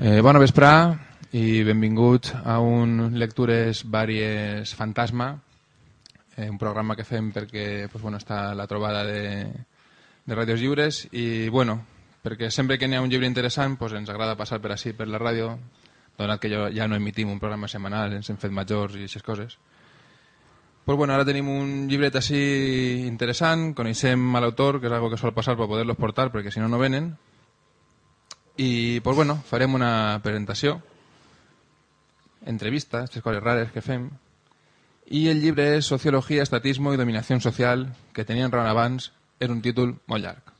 Eh, bona vesprà i benvinguts a un Lectures Vàries Fantasma, eh, un programa que fem perquè pues, bueno, està la trobada de, de ràdios lliures i bueno, perquè sempre que n'hi ha un llibre interessant pues, ens agrada passar per així per la ràdio, donat que jo, ja no emitim un programa setmanal, ens hem fet majors i aquestes coses. Pues bueno, ara tenim un llibret així interessant, coneixem l'autor, que és algo que sol passar per poder-los portar, perquè si no, no venen. I, pues bueno, farem una presentació, entrevista, aquestes coses rares que fem. I el llibre és Sociologia, Estatismo i Dominació Social, que tenien raó abans, era un títol molt llarg.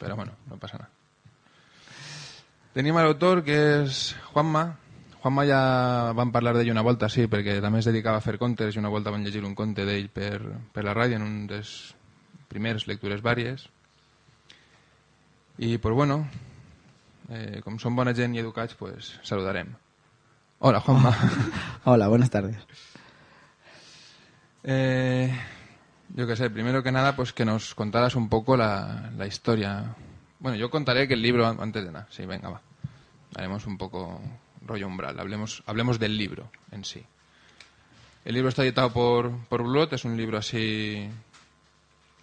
Però bueno, no passa nada. Tenim l'autor, que és Juanma, Juanma ja vam parlar d'ell una volta, sí, perquè també es dedicava a fer contes i una volta vam llegir un conte d'ell per, per la ràdio en un dels primers lectures vàries. I, pues bueno, eh, com som bona gent i educats, pues saludarem. Hola, Juanma. Hola, buenas tardes. Eh, yo qué sé, primero que nada, pues que nos contaras un poco la, la historia. Bueno, yo contaré que el libro, antes de nada, sí, venga, va. Haremos un poco rollo umbral, hablemos, hablemos del libro en sí. El libro está editado por, por Blot, es un libro así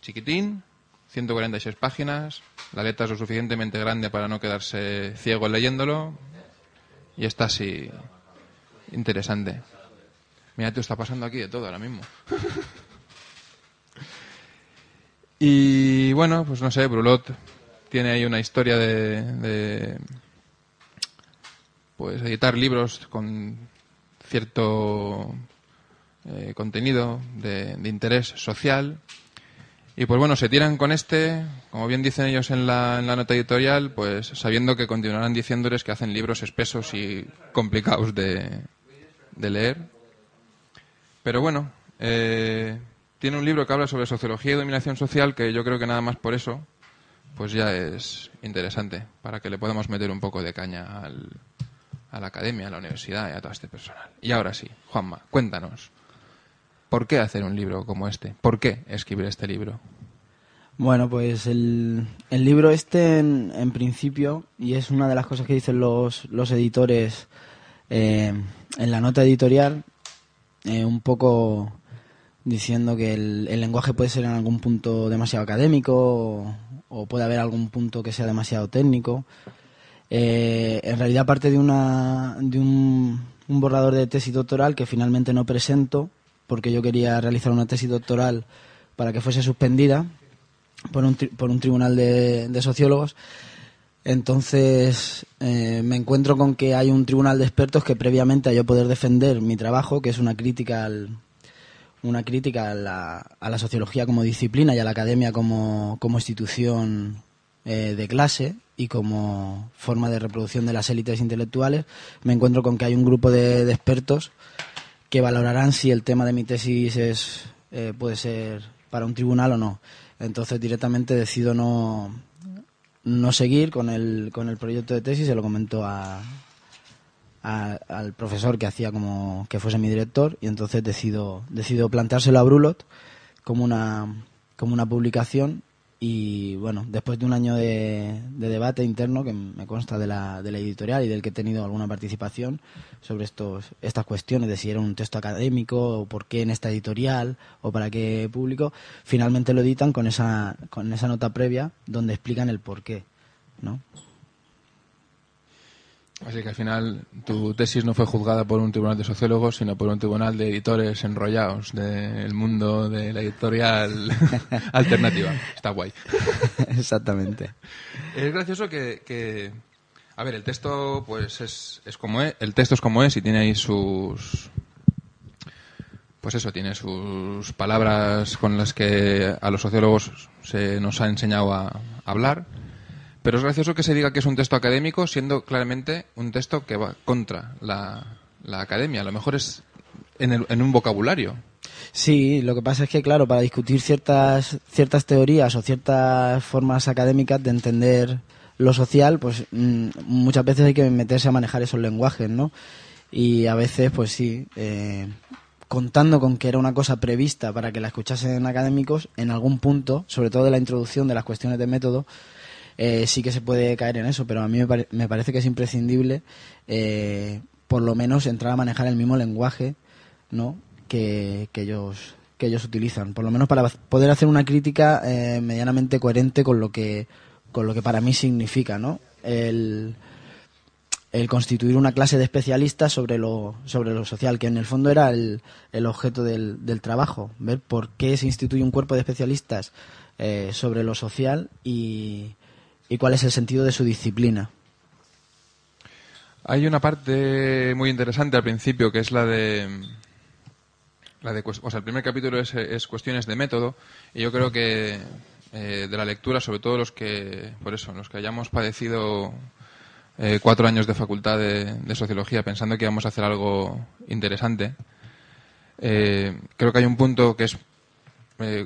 chiquitín, 146 páginas, la letra es lo suficientemente grande para no quedarse ciego leyéndolo y está así interesante. Mira, tú está pasando aquí de todo ahora mismo. y bueno, pues no sé, Brulot tiene ahí una historia de, pues editar libros con cierto eh, contenido de, interés social. Y pues bueno, se tiran con este, como bien dicen ellos en la, en la, nota editorial, pues sabiendo que continuarán diciéndoles que hacen libros espesos y complicados de, leer. Pero bueno, eh, tiene un libro que habla sobre sociología y dominación social que yo creo que nada más por eso, pues ya es interesante, para que le podamos meter un poco de caña al, a la academia, a la universidad y a todo este personal. Y ahora sí, Juanma, cuéntanos, ¿por qué hacer un libro como este? ¿Por qué escribir este libro? Bueno, pues el, el libro este, en, en, principio, y es una de las cosas que dicen los, los editores eh, en la nota editorial, eh, un poco diciendo que el, el, lenguaje puede ser en algún punto demasiado académico o, puede haber algún punto que sea demasiado técnico. Eh, en realidad parte de, una, de un, un, borrador de tesis doctoral que finalmente no presento porque yo quería realizar una tesis doctoral para que fuese suspendida por un, por un tribunal de, de sociólogos. Entonces eh, me encuentro con que hay un tribunal de expertos que previamente a yo poder defender mi trabajo, que es una crítica al, una crítica a la, a la sociología como disciplina y a la academia como, como institución eh, de clase y como forma de reproducción de las élites intelectuales, me encuentro con que hay un grupo de expertos que valorarán si el tema de mi tesis es, eh, puede ser para un tribunal o no. Entonces directamente decido no, no seguir con el, con el proyecto de tesis, se lo comento a, al profesor que hacía como que fuese mi director y entonces decido, decido planteárselo a Brulot como una, como una publicación y bueno, después de un año de, de, debate interno que me consta de la, de la editorial y del que he tenido alguna participación sobre estos, estas cuestiones de si era un texto académico o por qué en esta editorial o para qué público, finalmente lo editan con esa, con esa nota previa donde explican el por qué, ¿no? Así que al final tu tesis no fue juzgada por un tribunal de sociólogos, sino por un tribunal de editores enrollados del mundo de la editorial alternativa. Está guay. Exactamente. Es gracioso que, que, a ver, el texto pues es, es como es, el texto es como es y tiene ahí sus pues eso, tiene sus palabras con las que a los sociólogos se nos ha enseñado a, a hablar pero es gracioso que se diga que es un texto académico, siendo claramente un texto que va contra la, la academia. A lo mejor es en, el, en, un vocabulario. Sí, lo que pasa es que, claro, para discutir ciertas, ciertas teorías o ciertas formas académicas de entender lo social, pues mmm, muchas veces hay que meterse a manejar esos lenguajes, ¿no? Y a veces, pues sí, eh, contando con que era una cosa prevista para que la escuchasen académicos, en algún punto, sobre todo de la introducción de las cuestiones de método, eh, sí que se puede caer en eso, pero a mí me, me parece que es imprescindible eh, por lo menos entrar a manejar el mismo lenguaje ¿no? que, ellos que ellos utilizan, por lo menos para poder hacer una crítica eh, medianamente coherente con lo que con lo que para mí significa, ¿no? El, el constituir una clase de especialistas sobre lo, sobre lo social, que en el fondo era el, el objeto del, del, trabajo, ver por qué se instituye un cuerpo de especialistas eh, sobre lo social y, y, cuál es el sentido de su disciplina. Hay una parte muy interesante al principio que es la de. La de o sea, el primer capítulo es, es cuestiones de método y yo creo que eh, de la lectura, sobre todo los que, por eso, los que hayamos padecido eh, cuatro años de facultad de, sociología pensando que íbamos a hacer algo interesante, eh, creo que hay un punto que es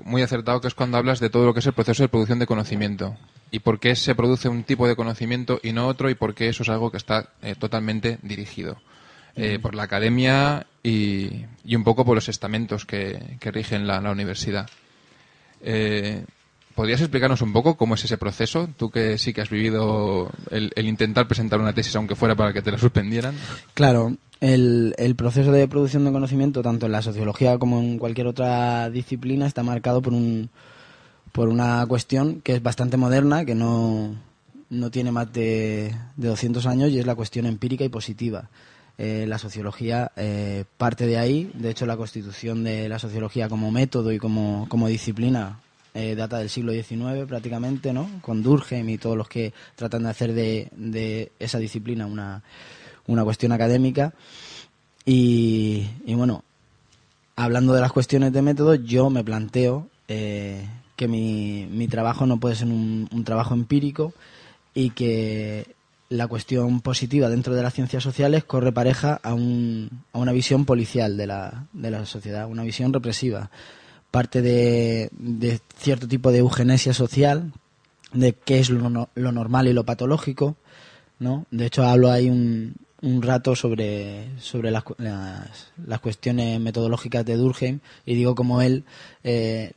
muy acertado, que es cuando hablas de todo lo que es el proceso de producción de conocimiento y por qué se produce un tipo de conocimiento y no otro y por qué eso es algo que está eh, totalmente dirigido eh, por la academia y, y, un poco por los estamentos que, que rigen la, la universidad. Eh, ¿Podrías explicarnos un poco cómo es ese proceso? Tú que sí que has vivido el, el, intentar presentar una tesis, aunque fuera para que te la suspendieran. Claro, el, el, proceso de producción de conocimiento, tanto en la sociología como en cualquier otra disciplina, está marcado por, un, por una cuestión que es bastante moderna, que no, no tiene más de, de 200 años, y es la cuestión empírica y positiva. Eh, la sociología eh, parte de ahí. De hecho, la constitución de la sociología como método y como, como disciplina eh, data del siglo XIX prácticamente, ¿no? Con Durkheim y todos los que tratan de hacer de, de esa disciplina una, una cuestión académica. Y, y, bueno, hablando de las cuestiones de método, yo me planteo eh, que mi, mi, trabajo no puede ser un, un trabajo empírico y que la cuestión positiva dentro de las ciencias sociales corre pareja a, un, a una visión policial de la, de la sociedad, una visión represiva parte de, de, cierto tipo de eugenesia social, de qué es lo, lo, normal y lo patológico, ¿no? De hecho, hablo ahí un, un rato sobre, sobre las, las, las, cuestiones metodológicas de Durkheim y digo como él, eh,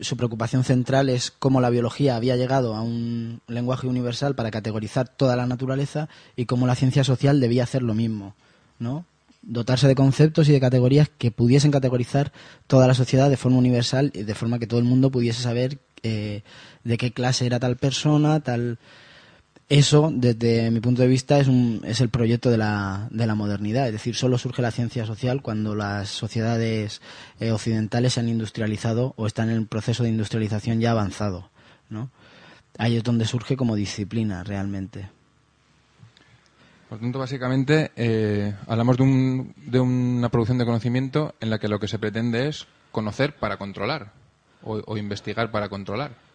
su preocupación central es cómo la biología había llegado a un lenguaje universal para categorizar toda la naturaleza y cómo la ciencia social debía hacer lo mismo, ¿no? dotarse de conceptos y de categorías que pudiesen categorizar toda la sociedad de forma universal y de forma que todo el mundo pudiese saber eh, de qué clase era tal persona, tal... Eso, desde mi punto de vista, es, un, es el proyecto de la, de la modernidad. Es decir, solo surge la ciencia social cuando las sociedades eh, occidentales se han industrializado o están en el proceso de industrialización ya avanzado. ¿no? Ahí es donde surge como disciplina realmente. Por tanto, básicamente, eh, hablamos de, un, de, una producción de conocimiento en la que lo que se pretende es conocer para controlar o investigar para controlar.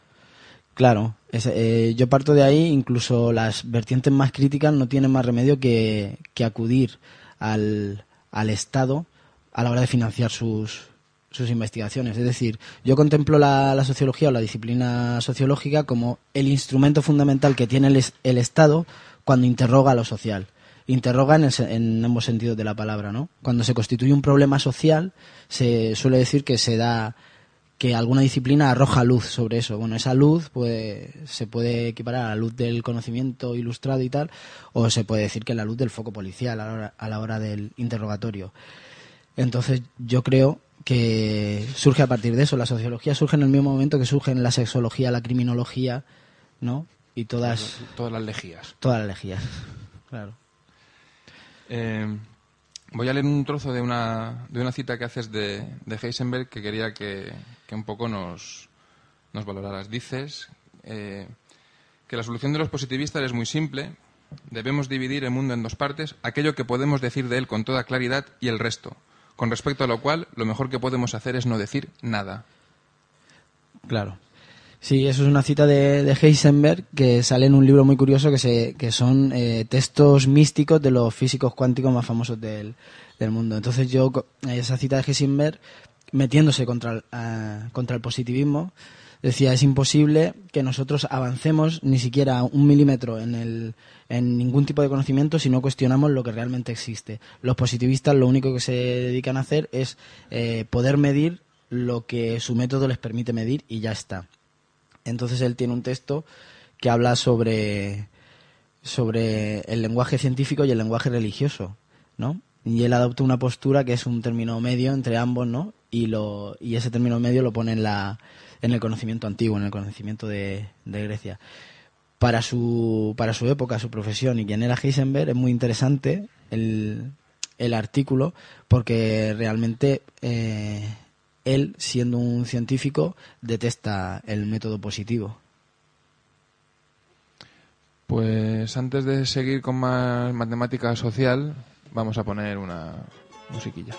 Claro, eh, yo parto de ahí, incluso las vertientes más críticas no tienen más remedio que, acudir al, Estado a la hora de financiar sus, sus investigaciones. Es decir, yo contemplo la, la, sociología o la disciplina sociológica como el instrumento fundamental que tiene el, el Estado cuando interroga a lo social. Interroga en, el, en, ambos sentidos de la palabra, ¿no? Cuando se constituye un problema social, se suele decir que se da que alguna disciplina arroja luz sobre eso. Bueno, esa luz puede, se puede equiparar a la luz del conocimiento ilustrado y tal, o se puede decir que la luz del foco policial a la hora, a la hora del interrogatorio. Entonces, yo creo que surge a partir de eso. La sociología surge en el mismo momento que surge en la sexología, la criminología, ¿no? y todas todas las lejías todas las lejías claro eh, voy a leer un trozo de una de una cita que haces de, de Heisenberg que quería que, que, un poco nos nos valoraras dices eh, que la solución de los positivistas es muy simple. Debemos dividir el mundo en dos partes aquello que podemos decir de él con toda claridad y el resto. Con respecto a lo cual lo mejor que podemos hacer es no decir nada. Claro. Sí, eso es una cita de, Heisenberg que sale en un libro muy curioso que, se, que son eh, textos místicos de los físicos cuánticos más famosos del, del mundo. Entonces yo, esa cita de Heisenberg, metiéndose contra el, uh, contra el positivismo, decía, es imposible que nosotros avancemos ni siquiera un milímetro en, el, en ningún tipo de conocimiento si no cuestionamos lo que realmente existe. Los positivistas lo único que se dedican a hacer es eh, poder medir lo que su método les permite medir y ya está. Entonces él tiene un texto que habla sobre, sobre el lenguaje científico y el lenguaje religioso, ¿no? Y él adopta una postura que es un término medio entre ambos, ¿no? Y, lo, y ese término medio lo pone en, la, en el conocimiento antiguo, en el conocimiento de, de Grecia. Para su, para su época, su profesión y quien era Heisenberg, es muy interesante el, el artículo porque realmente eh, él, siendo un científico, detesta el método positivo. Pues antes de seguir con más matemática social, vamos a poner una musiquilla.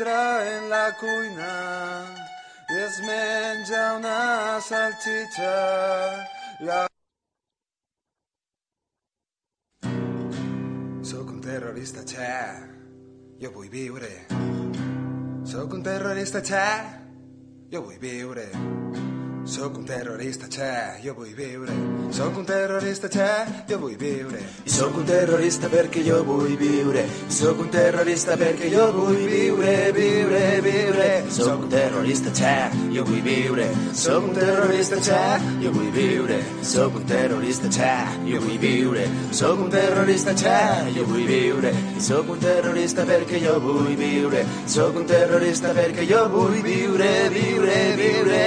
Entra en la cuina i es menja una salchicha. La... Sóc un terrorista, xe. Jo vull viure. Sóc un terrorista, xe. Jo vull viure. Sóc un terrorista, xe, jo vull viure. Sóc un terrorista, xe, jo vull viure. I sóc un terrorista perquè jo vull viure. I sóc un terrorista perquè jo vull viure, viure, viure. Sóc un terrorista, xe, jo vull viure. Sóc un terrorista, xe, jo vull viure. Sóc un terrorista, xe, jo vull viure. Sóc un terrorista, xe, jo vull viure. I sóc un terrorista perquè jo vull viure. Sóc un terrorista perquè jo vull viure, viure, viure.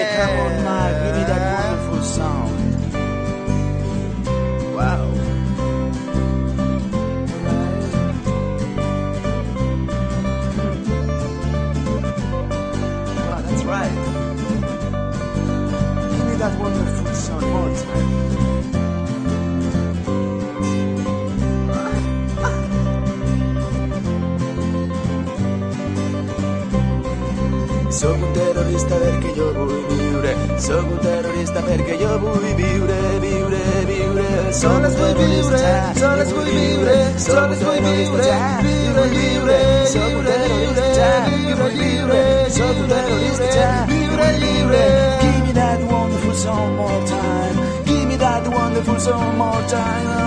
dying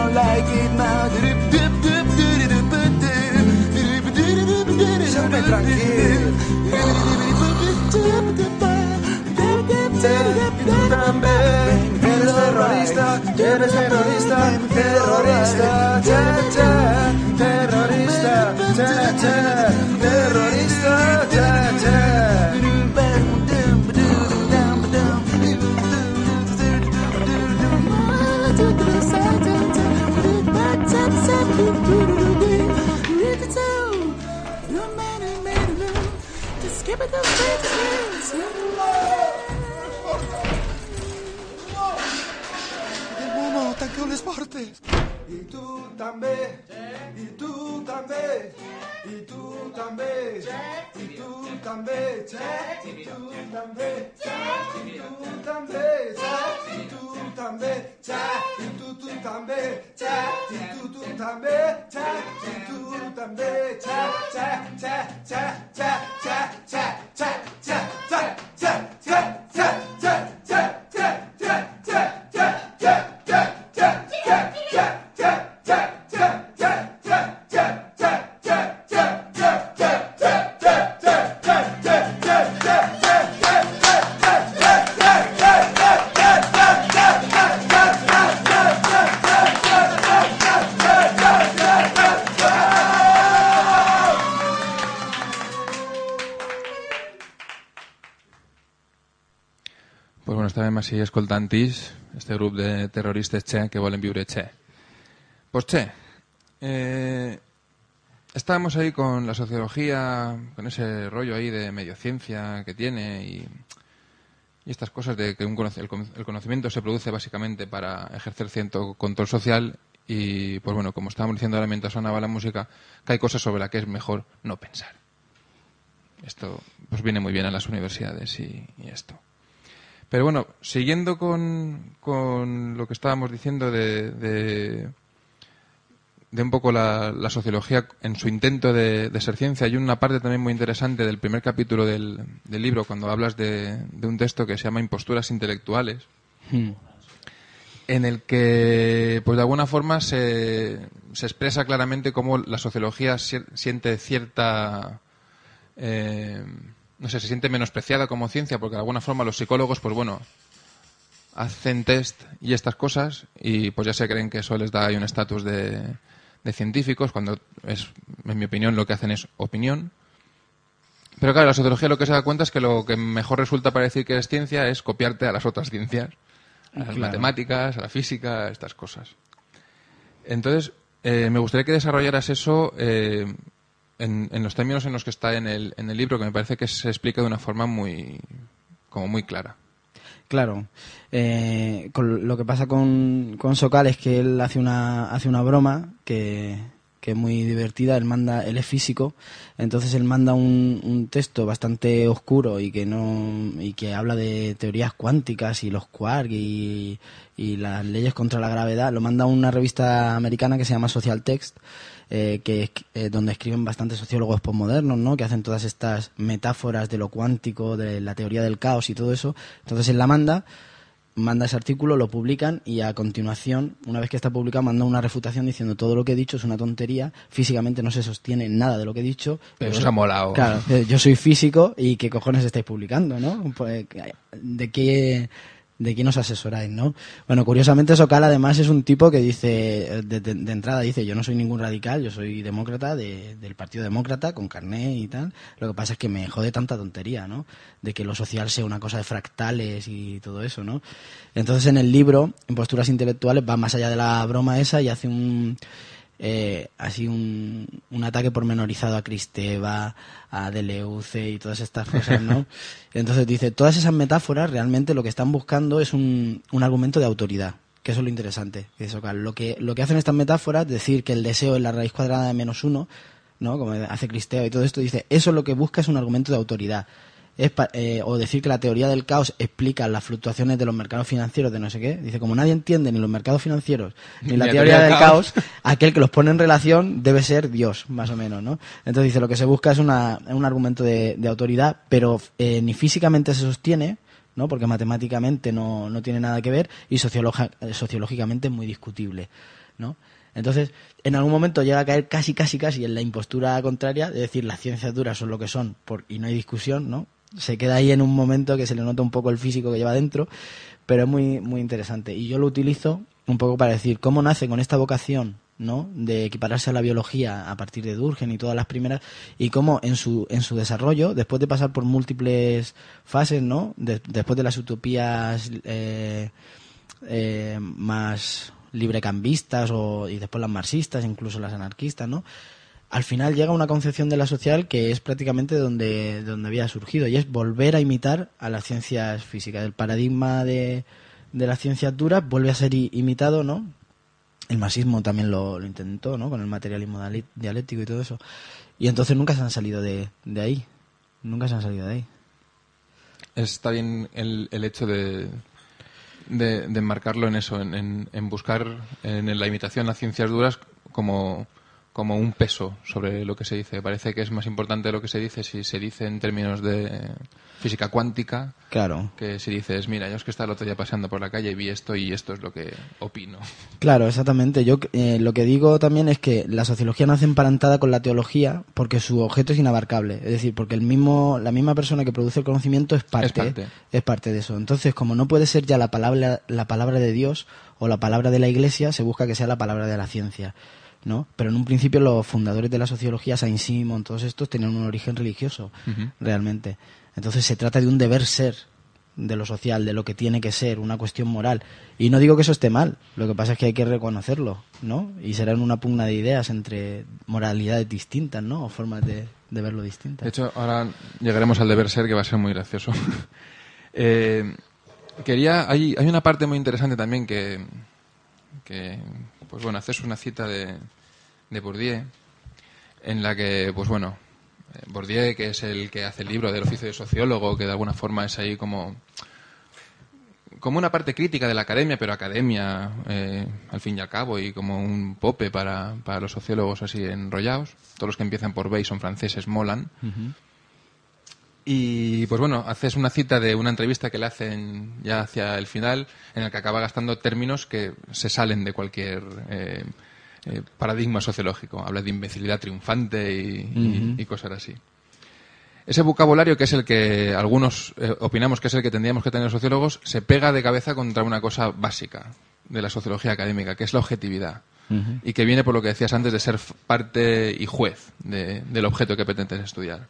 também, e tu também, e tu também, e tu também, e tu também, e tu também, e tu também, e tu tu também, e tu tu também, e tu também, tchá, tchá, tchá, tchá, tchá. Pues bueno, estàvem així escoltant-tis, este grup de terroristes che que volen viure che. Pues che, eh, estábamos ahí con la sociología, con ese rollo ahí de mediociencia que tiene y, estas cosas de que un el, el conocimiento se produce básicamente para ejercer cierto control social y pues bueno como estábamos diciendo ahora mientras sonaba la música que hay cosas sobre las que es mejor no pensar esto pues viene muy bien a las universidades y esto pero bueno siguiendo con, con lo que estábamos diciendo de, de, de un poco la, la sociología en su intento de, de ser ciencia. Hay una parte también muy interesante del primer capítulo del, del libro, cuando hablas de, de un texto que se llama Imposturas intelectuales, Hmm. en el que, pues de alguna forma, se, se expresa claramente cómo la sociología si- siente cierta. eh, no sé, se siente menospreciada como ciencia, porque de alguna forma los psicólogos, pues bueno, hacen test y estas cosas y pues ya se creen que eso les da ahí un estatus de, de científicos cuando es en mi opinión lo que hacen es opinión pero claro la sociología lo que se da cuenta es que lo que mejor resulta para decir que eres ciencia es copiarte a las otras ciencias a las Claro. matemáticas a la física a estas cosas entonces eh, me gustaría que desarrollaras eso eh, en, en los términos en los que está en el, en el libro que me parece que se explica de una forma muy como muy clara Claro. Eh, lo que pasa con, con Sokal es que él hace una, hace una broma que, que es muy divertida. Él manda, él es físico, entonces él manda un, un texto bastante oscuro y que no, y que habla de teorías cuánticas y los quarks y, y las leyes contra la gravedad. Lo manda a una revista americana que se llama Social Text. Eh, que es- eh, donde escriben bastantes sociólogos postmodernos, ¿no? Que hacen todas estas metáforas de lo cuántico, de la teoría del caos y todo eso. Entonces él la manda, manda ese artículo, lo publican y a continuación, una vez que está publicado, manda una refutación diciendo todo lo que he dicho es una tontería, físicamente no se sostiene nada de lo que he dicho. Pero eso- ha molado. Claro, eh, yo soy físico y qué cojones estáis publicando, ¿no? Pues, ¿De qué, de quién os asesoráis, no? Bueno, curiosamente Sokal además es un tipo que dice, de, de- de entrada dice, yo no soy ningún radical, yo soy demócrata de- del Partido Demócrata, con carné y tal. Lo que pasa es que me jode tanta tontería, ¿no? De que lo social sea una cosa de fractales y todo eso, ¿no? Entonces en el libro, en posturas intelectuales, va más allá de la broma esa y hace un eh, así un, un ataque pormenorizado a Cristeva, a Deleuze y todas estas cosas, ¿no? Entonces dice, todas esas metáforas realmente lo que están buscando es un, un argumento de autoridad, que eso es lo interesante. eso, claro, lo, que, lo que hacen estas metáforas, decir que el deseo es la raíz cuadrada de menos uno, ¿no? Como hace Cristeva y todo esto, dice, eso lo que busca es un argumento de autoridad. Es pa- eh, o decir que la teoría del caos explica las fluctuaciones de los mercados financieros de no sé qué. Dice, como nadie entiende ni los mercados financieros ni la teoría del caos, aquel que los pone en relación debe ser Dios, más o menos, ¿no? Entonces dice, lo que se busca es una, un argumento de, de autoridad, pero eh, ni físicamente se sostiene, ¿no? Porque matemáticamente no, no tiene nada que ver y eh, sociológicamente es muy discutible, ¿no? Entonces, en algún momento llega a caer casi, casi, casi en la impostura contraria, de decir, las ciencias duras son lo que son por, y no hay discusión, ¿no? Se queda ahí en un momento que se le nota un poco el físico que lleva dentro, pero es muy, muy interesante. Y yo lo utilizo un poco para decir cómo nace con esta vocación, ¿no? De equipararse a la biología a partir de Durkheim y todas las primeras, y cómo en su, en su desarrollo, después de pasar por múltiples fases, ¿no? De- después de las utopías eh, eh, más librecambistas o, y después las marxistas, incluso las anarquistas, ¿no? Al final llega una concepción de la social que es prácticamente donde, donde había surgido y es volver a imitar a las ciencias físicas. El paradigma de, de las ciencias duras vuelve a ser imitado, ¿no? El marxismo también lo, lo intentó, ¿no? Con el materialismo dialéctico y todo eso. Y entonces nunca se han salido de, de ahí. Nunca se han salido de ahí. Está bien el, el hecho de, de, enmarcarlo en eso, en, en- en buscar en la imitación a ciencias duras como, como un peso sobre lo que se dice. Parece que es más importante lo que se dice si se dice en términos de física cuántica Claro. que si dices, mira, yo es que estaba el otro día paseando por la calle y vi esto y esto es lo que opino. Claro, exactamente. Yo eh, lo que digo también es que la sociología nace emparentada con la teología porque su objeto es inabarcable. Es decir, porque el mismo, la misma persona que produce el conocimiento es parte, Es parte. es parte de eso. Entonces, como no puede ser ya la palabra, la palabra de Dios o la palabra de la Iglesia, se busca que sea la palabra de la ciencia. ¿No? Pero en un principio los fundadores de la sociología, Saint Simon, todos estos, tenían un origen religioso, realmente. Entonces se trata de un deber ser de lo social, de lo que tiene que ser, una cuestión moral. Y no digo que eso esté mal, lo que pasa es que hay que reconocerlo, ¿no? Y será en una pugna de ideas entre moralidades distintas, ¿no? O formas de, de verlo distintas. De hecho, ahora llegaremos al deber ser que va a ser muy gracioso. Eh, quería hay, hay una parte muy interesante también que, que pues bueno, haces una cita de, de Bourdieu en la que, pues bueno, eh, Bourdieu, que es el que hace el libro del oficio de sociólogo, que de alguna forma es ahí como como una parte crítica de la academia, pero academia eh, al fin y al cabo y como un pope para, para los sociólogos así enrollados. Todos los que empiezan por B y son franceses molan. Y pues bueno, haces una cita de una entrevista que le hacen ya hacia el final, en el que acaba gastando términos que se salen de cualquier eh, eh, paradigma sociológico. Habla de imbecilidad triunfante y, y- y cosas así. Ese vocabulario, que es el que algunos eh, opinamos que es el que tendríamos que tener los sociólogos, se pega de cabeza contra una cosa básica de la sociología académica, que es la objetividad. Y que viene por lo que decías antes de ser parte y juez de- del objeto que pretendes estudiar.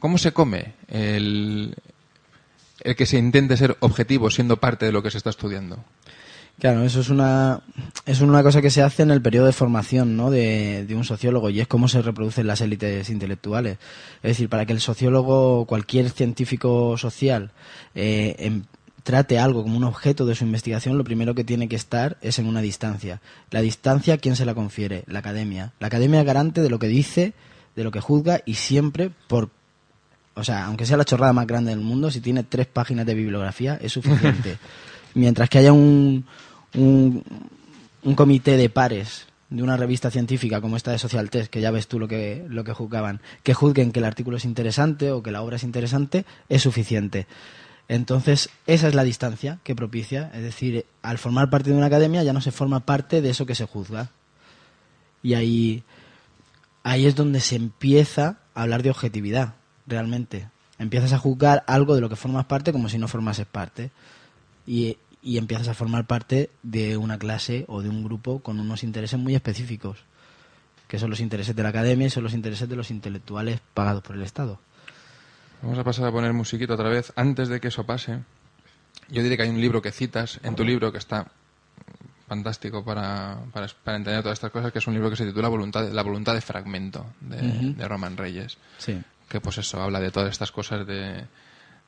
¿Cómo se come el, el que se intente ser objetivo siendo parte de lo que se está estudiando? Claro, eso es una, es una cosa que se hace en el periodo de formación ¿no? de, de un sociólogo y es cómo se reproducen las élites intelectuales. Es decir, para que el sociólogo, cualquier científico social, eh, em- trate algo como un objeto de su investigación, lo primero que tiene que estar es en una distancia. La distancia, ¿quién se la confiere? La academia. La academia es garante de lo que dice, de lo que juzga y siempre por o sea, aunque sea la chorrada más grande del mundo, si tiene tres páginas de bibliografía es suficiente. Mientras que haya un, un, un comité de pares de una revista científica como esta de Social Test, que ya ves tú lo que, lo que juzgaban, que juzguen que el artículo es interesante o que la obra es interesante, es suficiente. Entonces, esa es la distancia que propicia. Es decir, al formar parte de una academia ya no se forma parte de eso que se juzga. Y ahí, ahí es donde se empieza a hablar de objetividad, realmente. Empiezas a juzgar algo de lo que formas parte como si no formases parte. Y, y empiezas a formar parte de una clase o de un grupo con unos intereses muy específicos, que son los intereses de la academia y son los intereses de los intelectuales pagados por el Estado. Vamos a pasar a poner musiquita otra vez. Antes de que eso pase, yo diré que hay un libro que citas en tu libro que está fantástico para, para, para entender todas estas cosas, que es un libro que se titula Voluntad, La voluntad de fragmento, de, de Roman Reyes. Sí. Que pues eso, habla de todas estas cosas de,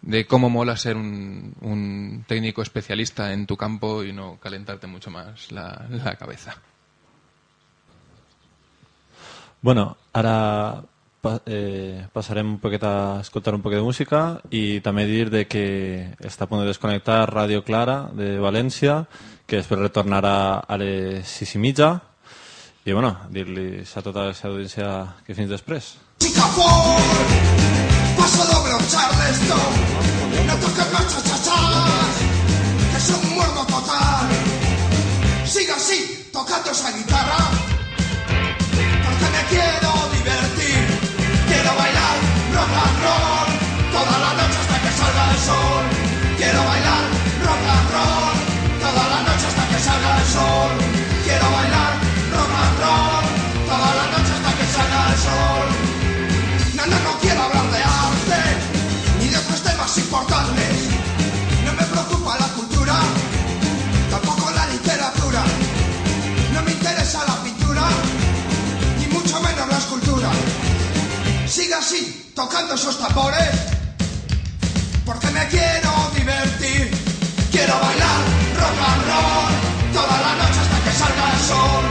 de cómo mola ser un, un técnico especialista en tu campo y no calentarte mucho más la, cabeza. Bueno, pa, eh, un poquet a escoltar un poquet de música i també dir de que està a punt de desconnectar Ràdio Clara de València, que després retornarà a les. I bueno, dir-li a tota la audiència que fins després. Chica Ford, paso doble Charleston, no toques más chachachas, que es un muerto total. Siga así, tocando esa guitarra, porque me quiero divertir, quiero bailar rock and roll, toda la noche hasta que salga el sol. Así, tocando esos tambores, porque me quiero divertir. Quiero bailar rock and roll, toda la noche hasta que salga el sol.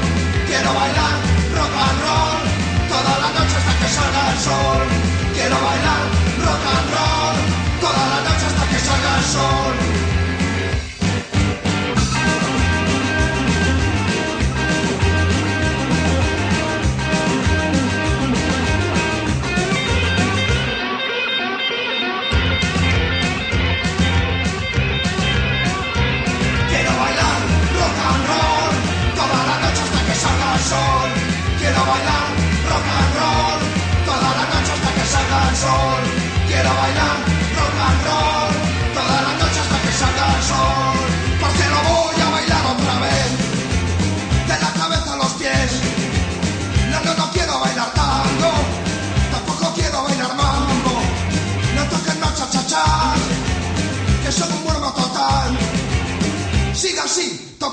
Quiero bailar rock and roll, toda la noche hasta que salga el sol. Quiero bailar rock and roll, toda la noche hasta que salga el sol.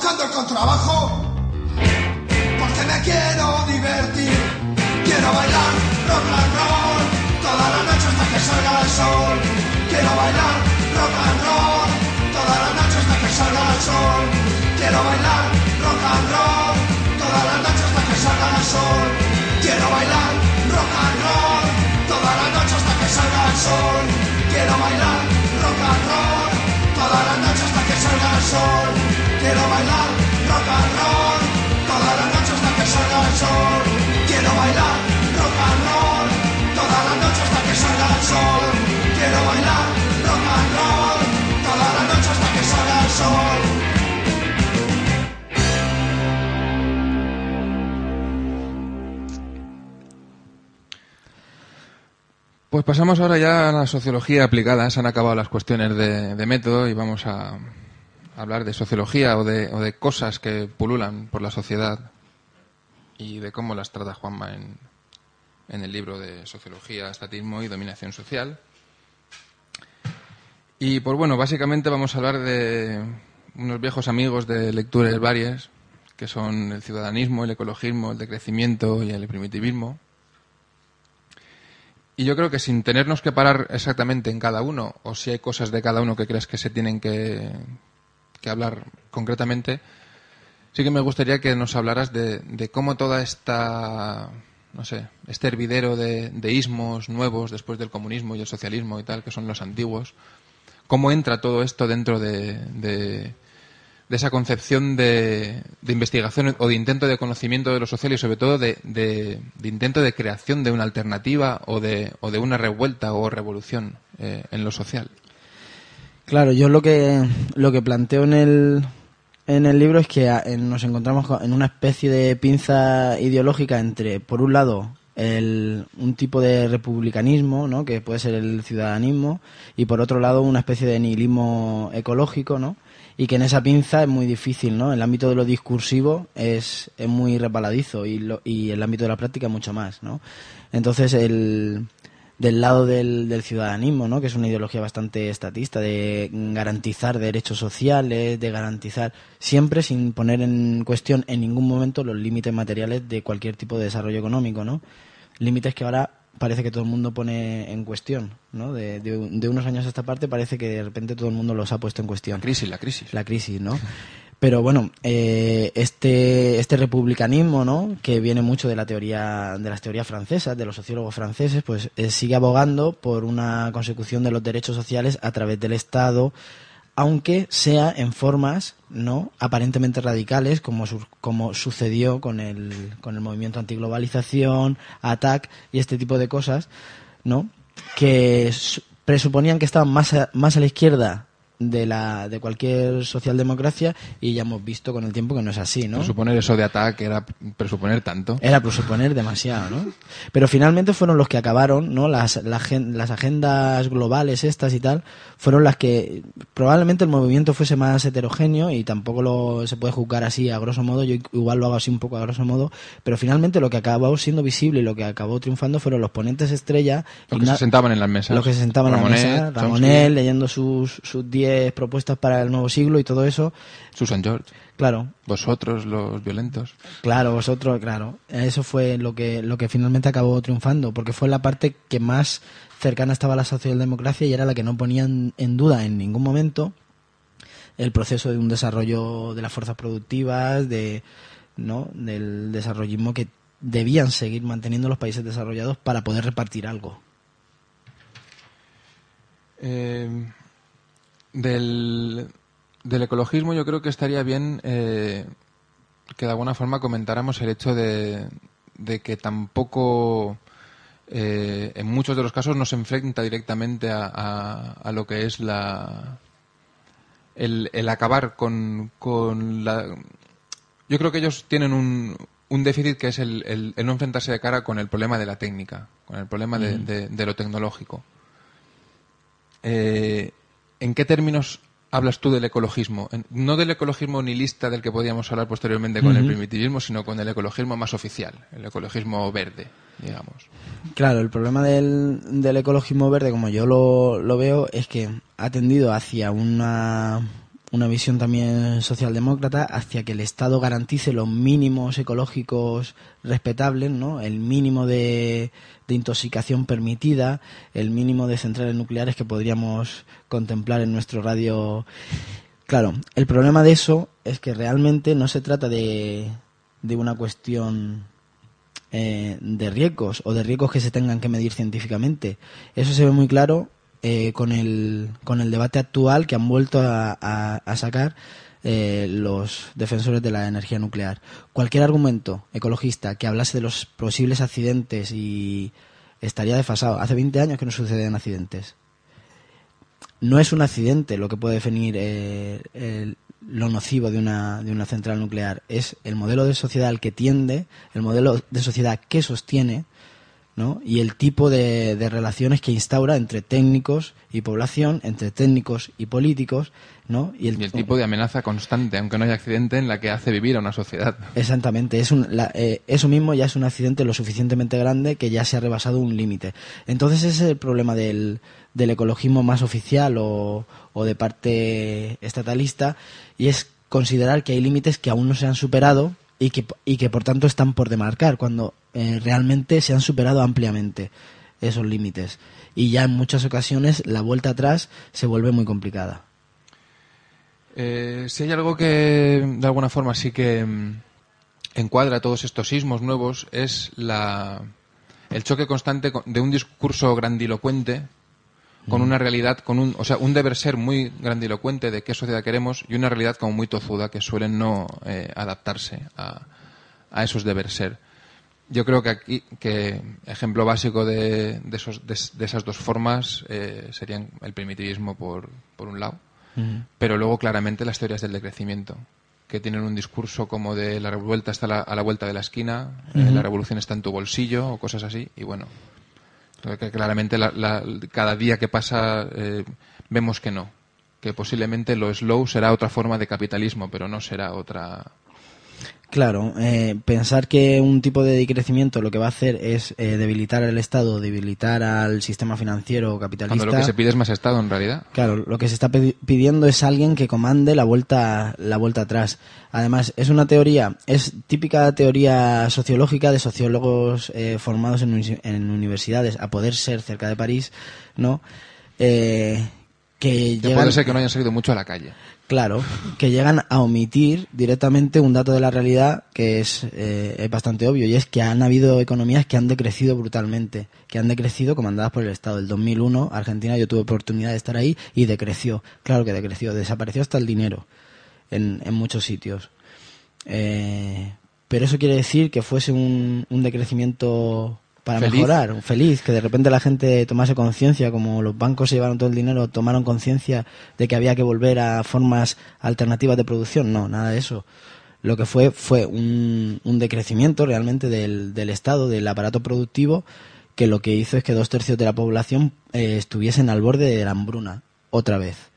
tocando el contrabajo porque me quiero divertir. Quiero bailar rock and roll toda la noche hasta que salga el sol. Quiero bailar rock and roll toda la noche hasta que salga el sol. Quiero bailar rock and roll toda la noche hasta que salga el sol. Quiero bailar rock and roll toda la noche hasta que salga el sol. Quiero bailar rock and roll toda la noche hasta que salga el sol. Quiero bailar rock and roll toda la noche hasta que salga el sol. Quiero bailar rock and roll toda la noche hasta que salga el sol. Quiero bailar rock and roll toda la noche hasta que salga el sol. Pues pasamos ahora ya a la sociología aplicada. Se han acabado las cuestiones de, de método y vamos a, hablar de sociología o de, cosas que pululan por la sociedad y de cómo las trata Juanma en, en el libro de Sociología, Estatismo y Dominación Social. Y pues bueno, básicamente vamos a hablar de unos viejos amigos de lecturas varias, que son el ciudadanismo, el ecologismo, el decrecimiento y el primitivismo. Y yo creo que sin tenernos que parar exactamente en cada uno, o si hay cosas de cada uno que crees que se tienen que, que hablar concretamente, sí que me gustaría que nos hablaras de, cómo toda esta, no sé, este hervidero de, ismos nuevos después del comunismo y el socialismo y tal, que son los antiguos, cómo entra todo esto dentro de, esa concepción de, investigación o de intento de conocimiento de lo social y sobre todo de, intento de creación de una alternativa o de, o una revuelta o revolución eh, en lo social. Claro, yo lo que lo que planteo en el en el libro es que nos encontramos en una especie de pinza ideológica entre, por un lado, el, un tipo de republicanismo, ¿no? que puede ser el ciudadanismo, y por otro lado una especie de nihilismo ecológico, ¿no? y que en esa pinza es muy difícil, ¿no? El ámbito de lo discursivo es, es muy resbaladizo y, lo, y el ámbito de la práctica mucho más, ¿no? Entonces el del lado del, del, ciudadanismo, ¿no? que es una ideología bastante estatista, de garantizar derechos sociales, de garantizar siempre sin poner en cuestión en ningún momento los límites materiales de cualquier tipo de desarrollo económico, ¿no? Límites que ahora parece que todo el mundo pone en cuestión, ¿no? De, de, de unos años a esta parte parece que de repente todo el mundo los ha puesto en cuestión. La crisis, la crisis. La crisis, ¿no? Pero bueno, eh, este, este republicanismo, ¿no? que viene mucho de la teoría, de las teorías francesas, de los sociólogos franceses, pues eh, sigue abogando por una consecución de los derechos sociales a través del Estado, aunque sea en formas no aparentemente radicales, como, su, como sucedió con el, con el movimiento antiglobalización, ATAC y este tipo de cosas, ¿no? que presuponían que estaban más a, más a la izquierda de la de cualquier socialdemocracia y ya hemos visto con el tiempo que no es así, ¿no? Presuponer eso de ataque era presuponer tanto. Era presuponer demasiado, ¿no? Pero finalmente fueron los que acabaron, ¿no? Las, la, las agendas globales estas y tal fueron las que probablemente el movimiento fuese más heterogéneo y tampoco lo se puede juzgar así a grosso modo, yo igual lo hago así un poco a grosso modo, pero finalmente lo que acabó siendo visible y lo que acabó triunfando fueron los ponentes estrella. Los que se sentaban en las mesas. Los que se sentaban Ramonet, en Ramonel, leyendo sus, sus propuestas para el nuevo siglo y todo eso. Susan George. Claro. Vosotros, los violentos. Claro, vosotros, claro. Eso fue lo que, lo que finalmente acabó triunfando, porque fue la parte que más cercana estaba a la socialdemocracia y era la que no ponían en duda en ningún momento el proceso de un desarrollo de las fuerzas productivas, de, ¿no? del desarrollismo que debían seguir manteniendo los países desarrollados para poder repartir algo. Eh, del, del, ecologismo yo creo que estaría bien eh, que de alguna forma comentáramos el hecho de, de que tampoco eh, en muchos de los casos nos enfrenta directamente a, a, a lo que es la el, el acabar con, con, la yo creo que ellos tienen un, un déficit que es el, el, el, no enfrentarse de cara con el problema de la técnica con el problema de, de, de lo tecnológico. Eh, ¿En qué términos hablas tú del ecologismo? No del ecologismo nihilista del que podíamos hablar posteriormente con uh -huh. el primitivismo, sino con el ecologismo más oficial, el ecologismo verde, digamos. Claro, el problema del, del ecologismo verde, como yo lo, lo, veo, es que ha tendido hacia una, una visión también socialdemócrata, hacia que el Estado garantice los mínimos ecológicos respetables, ¿no? El mínimo de, de intoxicación permitida, el mínimo de centrales nucleares que podríamos contemplar en nuestro radio. Claro, el problema de eso es que realmente no se trata de, de una cuestión eh, de riesgos o de riesgos que se tengan que medir científicamente. Eso se ve muy claro eh, con, el, con el debate actual que han vuelto a, sacar eh, los defensores de la energía nuclear. Cualquier argumento ecologista que hablase de los posibles accidentes y estaría desfasado. Hace 20 años que no suceden accidentes. No es un accidente lo que puede definir eh, el, lo nocivo de una, de una central nuclear. Es el modelo de sociedad al que tiende, el modelo de sociedad que sostiene, ¿no? Y el tipo de, de relaciones que instaura entre técnicos y población, entre técnicos y políticos, ¿no? Y el, tipo de amenaza constante, aunque no haya accidente, en la que hace vivir a una sociedad. Exactamente, es un, la, eh, eso mismo ya es un accidente lo suficientemente grande que ya se ha rebasado un límite. Entonces ese es el problema del, del ecologismo más oficial o, o de parte estatalista y es considerar que hay límites que aún no se han superado y que, y que por tanto están por demarcar, cuando eh, realmente se han superado ampliamente esos límites. Y ya en muchas ocasiones la vuelta atrás se vuelve muy complicada. Eh, si hay algo que de alguna forma sí que mm, encuadra todos estos sismos nuevos es la, el choque constante de un discurso grandilocuente con una realidad, con un, o sea, un deber ser muy grandilocuente de qué sociedad queremos y una realidad como muy tozuda que suelen no eh, adaptarse a, a, esos deber ser. Yo creo que aquí, que ejemplo básico de, de, esos, de, esas dos formas eh, serían el primitivismo por, por un lado, pero luego claramente las teorías del decrecimiento, que tienen un discurso como de la revuelta está a la, vuelta de la esquina, eh, la revolución está en tu bolsillo o cosas así, y bueno, claramente cada día que pasa eh, vemos que no, que posiblemente lo slow será otra forma de capitalismo, pero no será otra. Claro, eh, pensar que un tipo de decrecimiento lo que va a hacer es eh, debilitar al Estado, debilitar al sistema financiero capitalista. Cuando lo que se pide es más Estado, en realidad. Claro, lo que se está pidiendo es alguien que comande la vuelta, la vuelta atrás. Además, es una teoría, es típica teoría sociológica de sociólogos eh, formados en, en, universidades, a poder ser cerca de París, ¿no? que, que puede ser que no hayan salido mucho a la calle. Claro, que llegan a omitir directamente un dato de la realidad que es, eh, bastante obvio y es que han habido economías que han decrecido brutalmente, que han decrecido comandadas por el Estado. El 2001 Argentina yo tuve oportunidad de estar ahí y decreció, claro que decreció, desapareció hasta el dinero en, en muchos sitios. Eh, pero eso quiere decir que fuese un, un decrecimiento para mejorar, feliz, que de repente la gente tomase conciencia, como los bancos se llevaron todo el dinero, tomaron conciencia de que había que volver a formas alternativas de producción. No, nada de eso. Lo que fue fue un, un decrecimiento realmente del, del Estado, del aparato productivo, que lo que hizo es que dos tercios de la población eh, estuviesen al borde de la hambruna, otra vez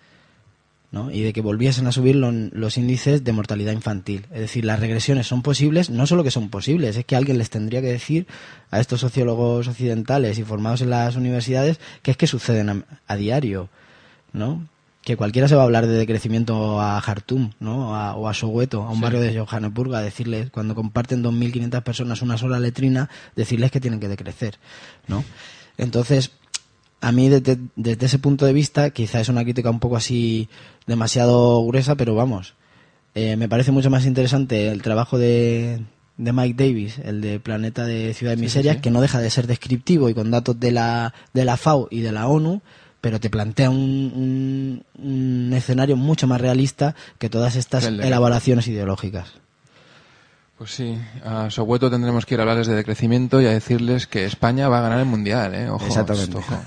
y de que volviesen a subir los índices de mortalidad infantil. Es decir, las regresiones son posibles, no solo que son posibles, es que alguien les tendría que decir a estos sociólogos occidentales y formados en las universidades que es que suceden a, diario, ¿no? Que cualquiera se va a hablar de decrecimiento a Jartum, ¿no? o a Soweto, a un barrio de Johannesburgo, a decirles, cuando comparten 2.500 personas una sola letrina, decirles que tienen que decrecer, ¿no? Entonces, a mí desde, ese punto de vista, quizá es una crítica un poco así demasiado gruesa, pero vamos, eh, me parece mucho más interesante el trabajo de, de Mike Davis, el de Planeta de Ciudad de Miserias, que no deja de ser descriptivo y con datos de la, de la FAO y de la ONU, pero te plantea un, un, escenario mucho más realista que todas estas elaboraciones ideológicas. Pues sí, a Soweto tendremos que ir a hablarles de decrecimiento y a decirles que España va a ganar el Mundial, ¿eh? Ojo, Exactamente. Bueno,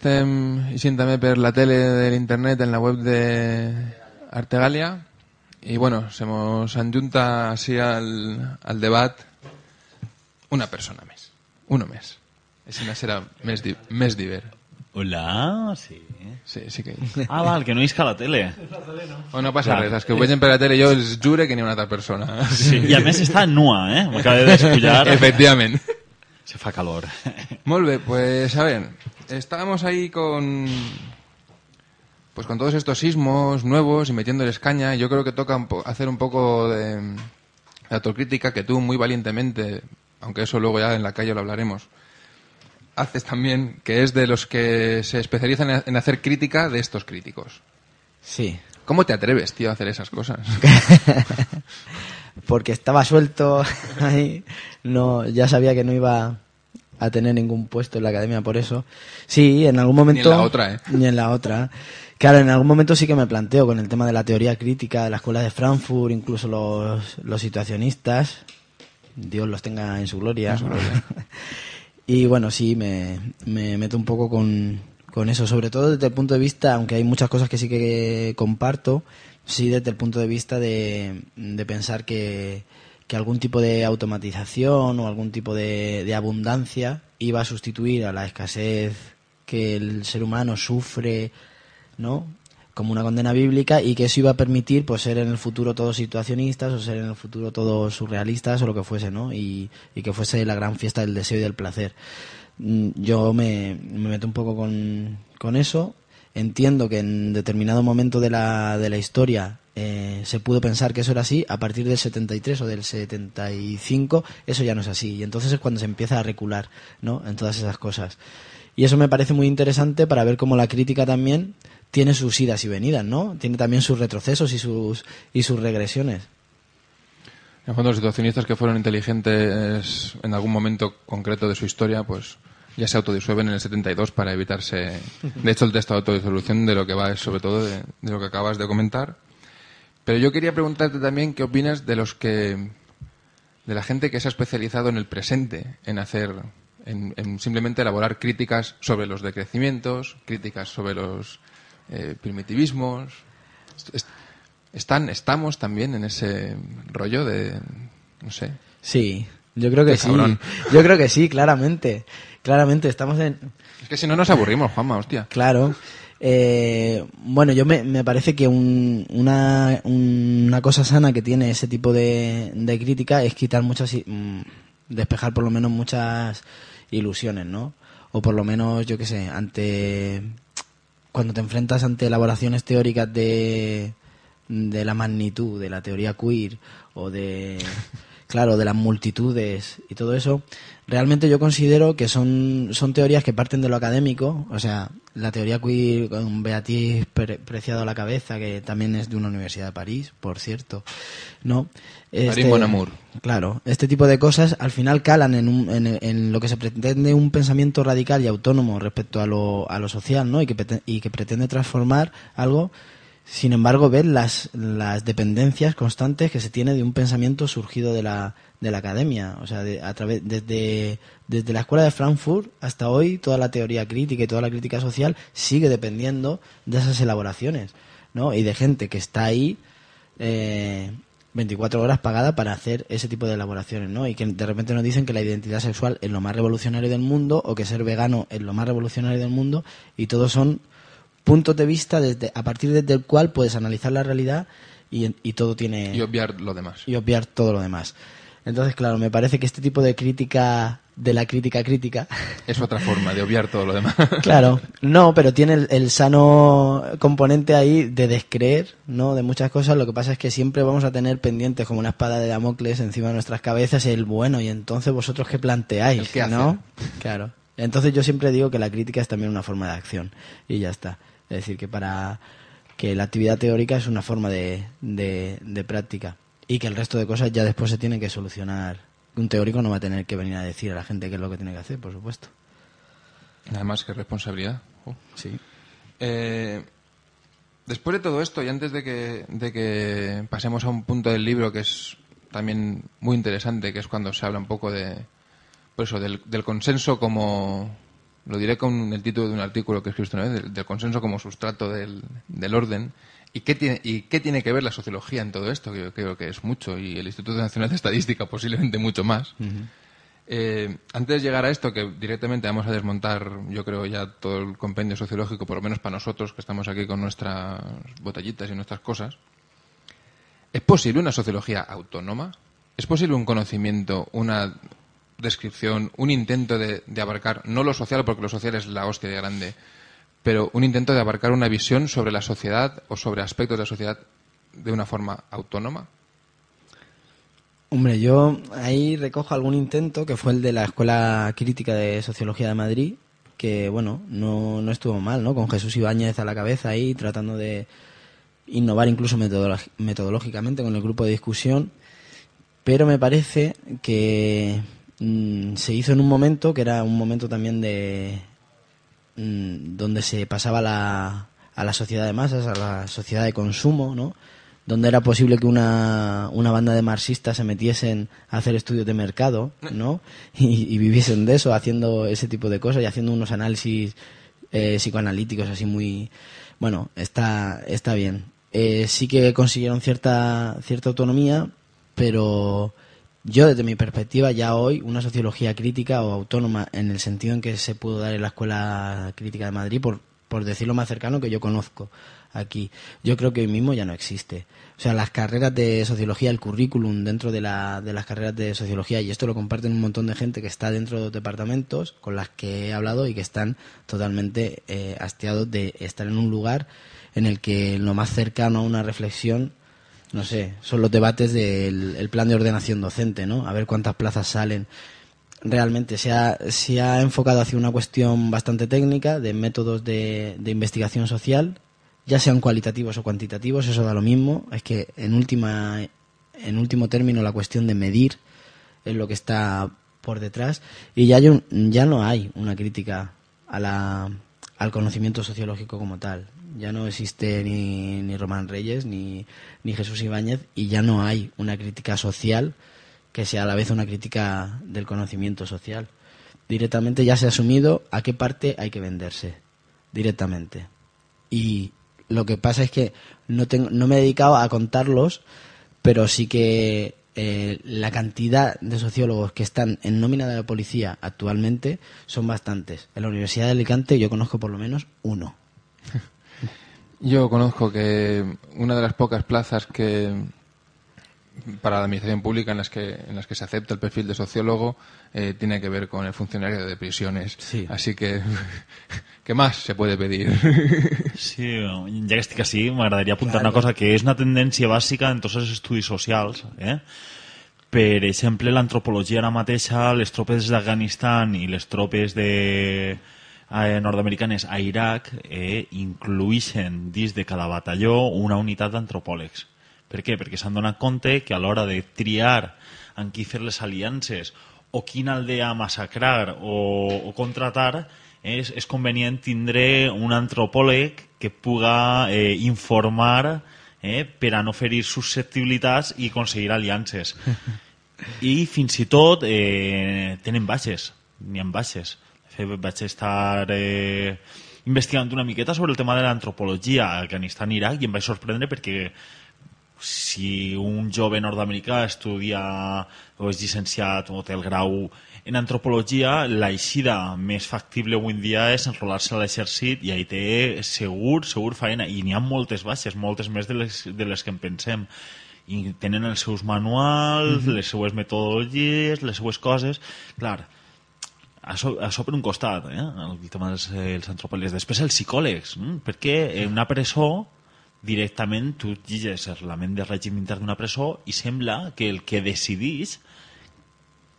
estem eixint també per la tele de l'internet en la web de Artegalia i bueno, se mos enjunta així al, al debat una persona més, uno més. Així serà més, di més divert. Hola, sí. Sí, sí que... Ah, val, que no isca la tele. Oh, no passa Clar. res, els que ho vegin per la tele jo els jure que n'hi ha una altra persona. Sí. I a més està nua, eh? M'acaba de despullar. Efectivament. Se fa calor. Bien, pues a ver, estábamos ahí con pues con todos estos sismos nuevos y metiéndoles caña. Yo creo que toca hacer un poco de, de autocrítica que tú muy valientemente, aunque eso luego ya en la calle lo hablaremos, haces también, que es de los que se especializan en- en hacer crítica de estos críticos. Sí, ¿Cómo te atreves, tío, a hacer esas cosas? porque estaba suelto ahí, no, ya sabía que no iba a tener ningún puesto en la academia por eso. Sí, en algún momento... la otra, ¿eh? Ni en la otra. Claro, en algún momento sí que me planteo con el tema de la teoría crítica de la escuela de Frankfurt, incluso los, los situacionistas, Dios los tenga en su gloria. y bueno, sí, me, me meto un poco con, con eso, sobre todo desde el punto de vista, aunque hay muchas cosas que sí que comparto, sí desde el punto de vista de, de pensar que, que algún tipo de automatización o algún tipo de, abundancia iba a sustituir a la escasez que el ser humano sufre, ¿no? como una condena bíblica y que eso iba a permitir pues ser en el futuro todos situacionistas o ser en el futuro todos surrealistas o lo que fuese, ¿no? Y, y que fuese la gran fiesta del deseo y del placer. Mm, Yo me, me meto un poco con, con eso. Entiendo que en determinado momento de la, de la historia eh, se pudo pensar que eso era así. A partir del 73 o del 75 eso ya no es así. Y entonces es cuando se empieza a recular, ¿no? En todas esas cosas. Y eso me parece muy interesante para ver cómo la crítica también tiene sus idas y venidas, ¿no? Tiene también sus retrocesos y sus, y sus regresiones. En fondo, los situacionistas que fueron inteligentes en algún momento concreto de su historia, pues ya se autodisuelven en el 72 para evitarse... De hecho, el texto de autodisolución de lo que va es sobre todo de, de lo que acabas de comentar. Pero yo quería preguntarte también qué opinas de los que... de la gente que se ha especializado en el presente, en hacer... en, en simplemente elaborar críticas sobre los decrecimientos, críticas sobre los eh, primitivismos... Est- est- están, estamos también en ese rollo de, no sé, Sí, yo creo que sí. Yo creo que sí, claramente. Claramente, estamos en... es que si no nos aburrimos, Juanma, hostia. Claro. Eh, bueno, yo me, me parece que un- una, una cosa sana que tiene ese tipo de, de crítica es quitar muchas, mm, despejar por lo menos muchas ilusiones, ¿no? O por lo menos, yo qué sé, ante, cuando te enfrentas ante elaboraciones teóricas de, de la magnitud, de la teoría queer o de, claro, de las multitudes y todo eso, realmente yo considero que son, son teorías que parten de lo académico, o sea, la teoría queer con Beatriz Pre- Preciado a la cabeza, que también es de una universidad de París, por cierto, ¿no? Este- Bon Amour. Claro, este tipo de cosas al final calan en, un- en, en lo que se pretende un pensamiento radical y autónomo respecto a lo, a lo social, ¿no? Y que, y que pretende transformar algo. Sin embargo, ver las, las dependencias constantes que se tiene de un pensamiento surgido de la, de la academia. O sea, de- a través, desde, desde la escuela de Frankfurt hasta hoy, toda la teoría crítica y toda la crítica social sigue dependiendo de esas elaboraciones, ¿no? Y de gente que está ahí eh, 24 horas pagada para hacer ese tipo de elaboraciones, ¿no? Y que de repente nos dicen que la identidad sexual es lo más revolucionario del mundo o que ser vegano es lo más revolucionario del mundo y todos son puntos de vista desde a partir desde el cual puedes analizar la realidad y, y todo tiene Y obviar lo demás. y obviar todo lo demás. Entonces, claro, me parece que este tipo de crítica de la crítica crítica Es otra forma de obviar todo lo demás. Claro, no, pero tiene el, el sano componente ahí de descreer, ¿no? De muchas cosas. Lo que pasa es que siempre vamos a tener pendientes como una espada de Damocles encima de nuestras cabezas el bueno y entonces vosotros qué planteáis, El qué ¿no? Claro. Entonces yo siempre digo que la crítica es también una forma de acción y ya está. Es decir, que para que la actividad teórica es una forma de, de, de práctica y que el resto de cosas ya después se tienen que solucionar. Un teórico no va a tener que venir a decir a la gente qué es lo que tiene que hacer, por supuesto. Además, qué responsabilidad. Jo. Sí. Eh, después de todo esto, y antes de que, de que pasemos a un punto del libro que es también muy interesante, que es cuando se habla un poco de, por eso, del, del consenso como, lo diré con el título de un artículo que escribiste una vez, del, del consenso como sustrato del, del orden. ¿Y qué, tiene, ¿Y qué tiene que ver la sociología en todo esto? Que yo creo que es mucho, y el Instituto Nacional de Estadística posiblemente mucho más. Eh, antes de llegar a esto, que directamente vamos a desmontar, yo creo, ya todo el compendio sociológico, por lo menos para nosotros que estamos aquí con nuestras botellitas y nuestras cosas, ¿es posible una sociología autónoma? ¿Es posible un conocimiento, una descripción, un intento de, abarcar, no lo social, porque lo social es la hostia de grande, pero un intento de abarcar una visión sobre la sociedad o sobre aspectos de la sociedad de una forma autónoma? Hombre, yo ahí recojo algún intento que fue el de la Escuela Crítica de Sociología de Madrid, que bueno, no, no estuvo mal, ¿no? Con Jesús Ibáñez a la cabeza ahí, tratando de innovar incluso metodológicamente con el grupo de discusión, pero me parece que mm, se hizo en un momento que era un momento también de mm, donde se pasaba la, a la sociedad de masas, a la sociedad de consumo, ¿no? donde era posible que una, una banda de marxistas se metiesen a hacer estudios de mercado, ¿no? Y, y viviesen de eso, haciendo ese tipo de cosas y haciendo unos análisis eh, psicoanalíticos así muy... Bueno, está, está bien. Eh, sí que consiguieron cierta, cierta autonomía, pero yo desde mi perspectiva ya hoy una sociología crítica o autónoma en el sentido en que se pudo dar en la Escuela Crítica de Madrid, por, por decirlo más cercano que yo conozco aquí, yo creo que hoy mismo ya no existe. O sea, las carreras de sociología, el currículum dentro de, la, de las carreras de sociología, y esto lo comparten un montón de gente que está dentro de los departamentos con las que he hablado y que están totalmente eh, hastiados de estar en un lugar en el que lo más cercano a una reflexión no sé, son los debates del el plan de ordenación docente, ¿no? A ver cuántas plazas salen. Realmente se ha, se ha enfocado hacia una cuestión bastante técnica de métodos de, de investigación social, ya sean cualitativos o cuantitativos, eso da lo mismo. Es que en última, en último término la cuestión de medir es lo que está por detrás y ya, hay un- ya no hay una crítica a la, al conocimiento sociológico como tal. Ya no existe ni, ni Román Reyes ni, ni Jesús Ibáñez y ya no hay una crítica social que sea a la vez una crítica del conocimiento social. Directamente ya se ha asumido a qué parte hay que venderse. Directamente. Y lo que pasa es que no, tengo, no me he dedicado a contarlos, pero sí que eh, la cantidad de sociólogos que están en nómina de la policía actualmente son bastantes. En la Universidad de Alicante yo conozco por lo menos uno. Yo conozco que una de las pocas plazas que para la administración pública en las que en las que se acepta el perfil de sociólogo eh, tiene que ver con el funcionario de prisiones. Sí. Así que ¿qué más se puede pedir? Sí, ja que estic així, m'agradaria apuntar una cosa que és una tendència bàsica en tots els estudis socials. Eh? Per exemple, l'antropologia ara mateixa, les tropes d'Afganistan i les tropes de, eh, nord-americanes a Iraq eh, incluïxen dins de cada batalló una unitat d'antropòlegs. Per què? Perquè s'han donat compte que a l'hora de triar en qui fer les aliances o quina aldea massacrar o, o contratar, és, és convenient tindre un antropòleg que puga eh, informar eh, per a no ferir susceptibilitats i aconseguir aliances. I fins i tot eh, tenen baixes, n'hi ha baixes. Vaig estar eh, investigant una miqueta sobre el tema de l'antropologia a Afganistan i Iraq i em vaig sorprendre perquè si un jove nord-americà estudia o és llicenciat o té el grau en antropologia, l'eixida més factible avui en dia és enrolar-se a l'exèrcit i ahí té segur, segur faena. I n'hi ha moltes baixes, moltes més de les, de les que en pensem. I tenen els seus manuals, les seues metodologies, les seues coses... Clar, això, això per un costat, eh? el tema dels els antropòlegs. Després els psicòlegs, mm? perquè en una presó directament tu llegeixes el reglament de règim intern d'una presó i sembla que el que decidís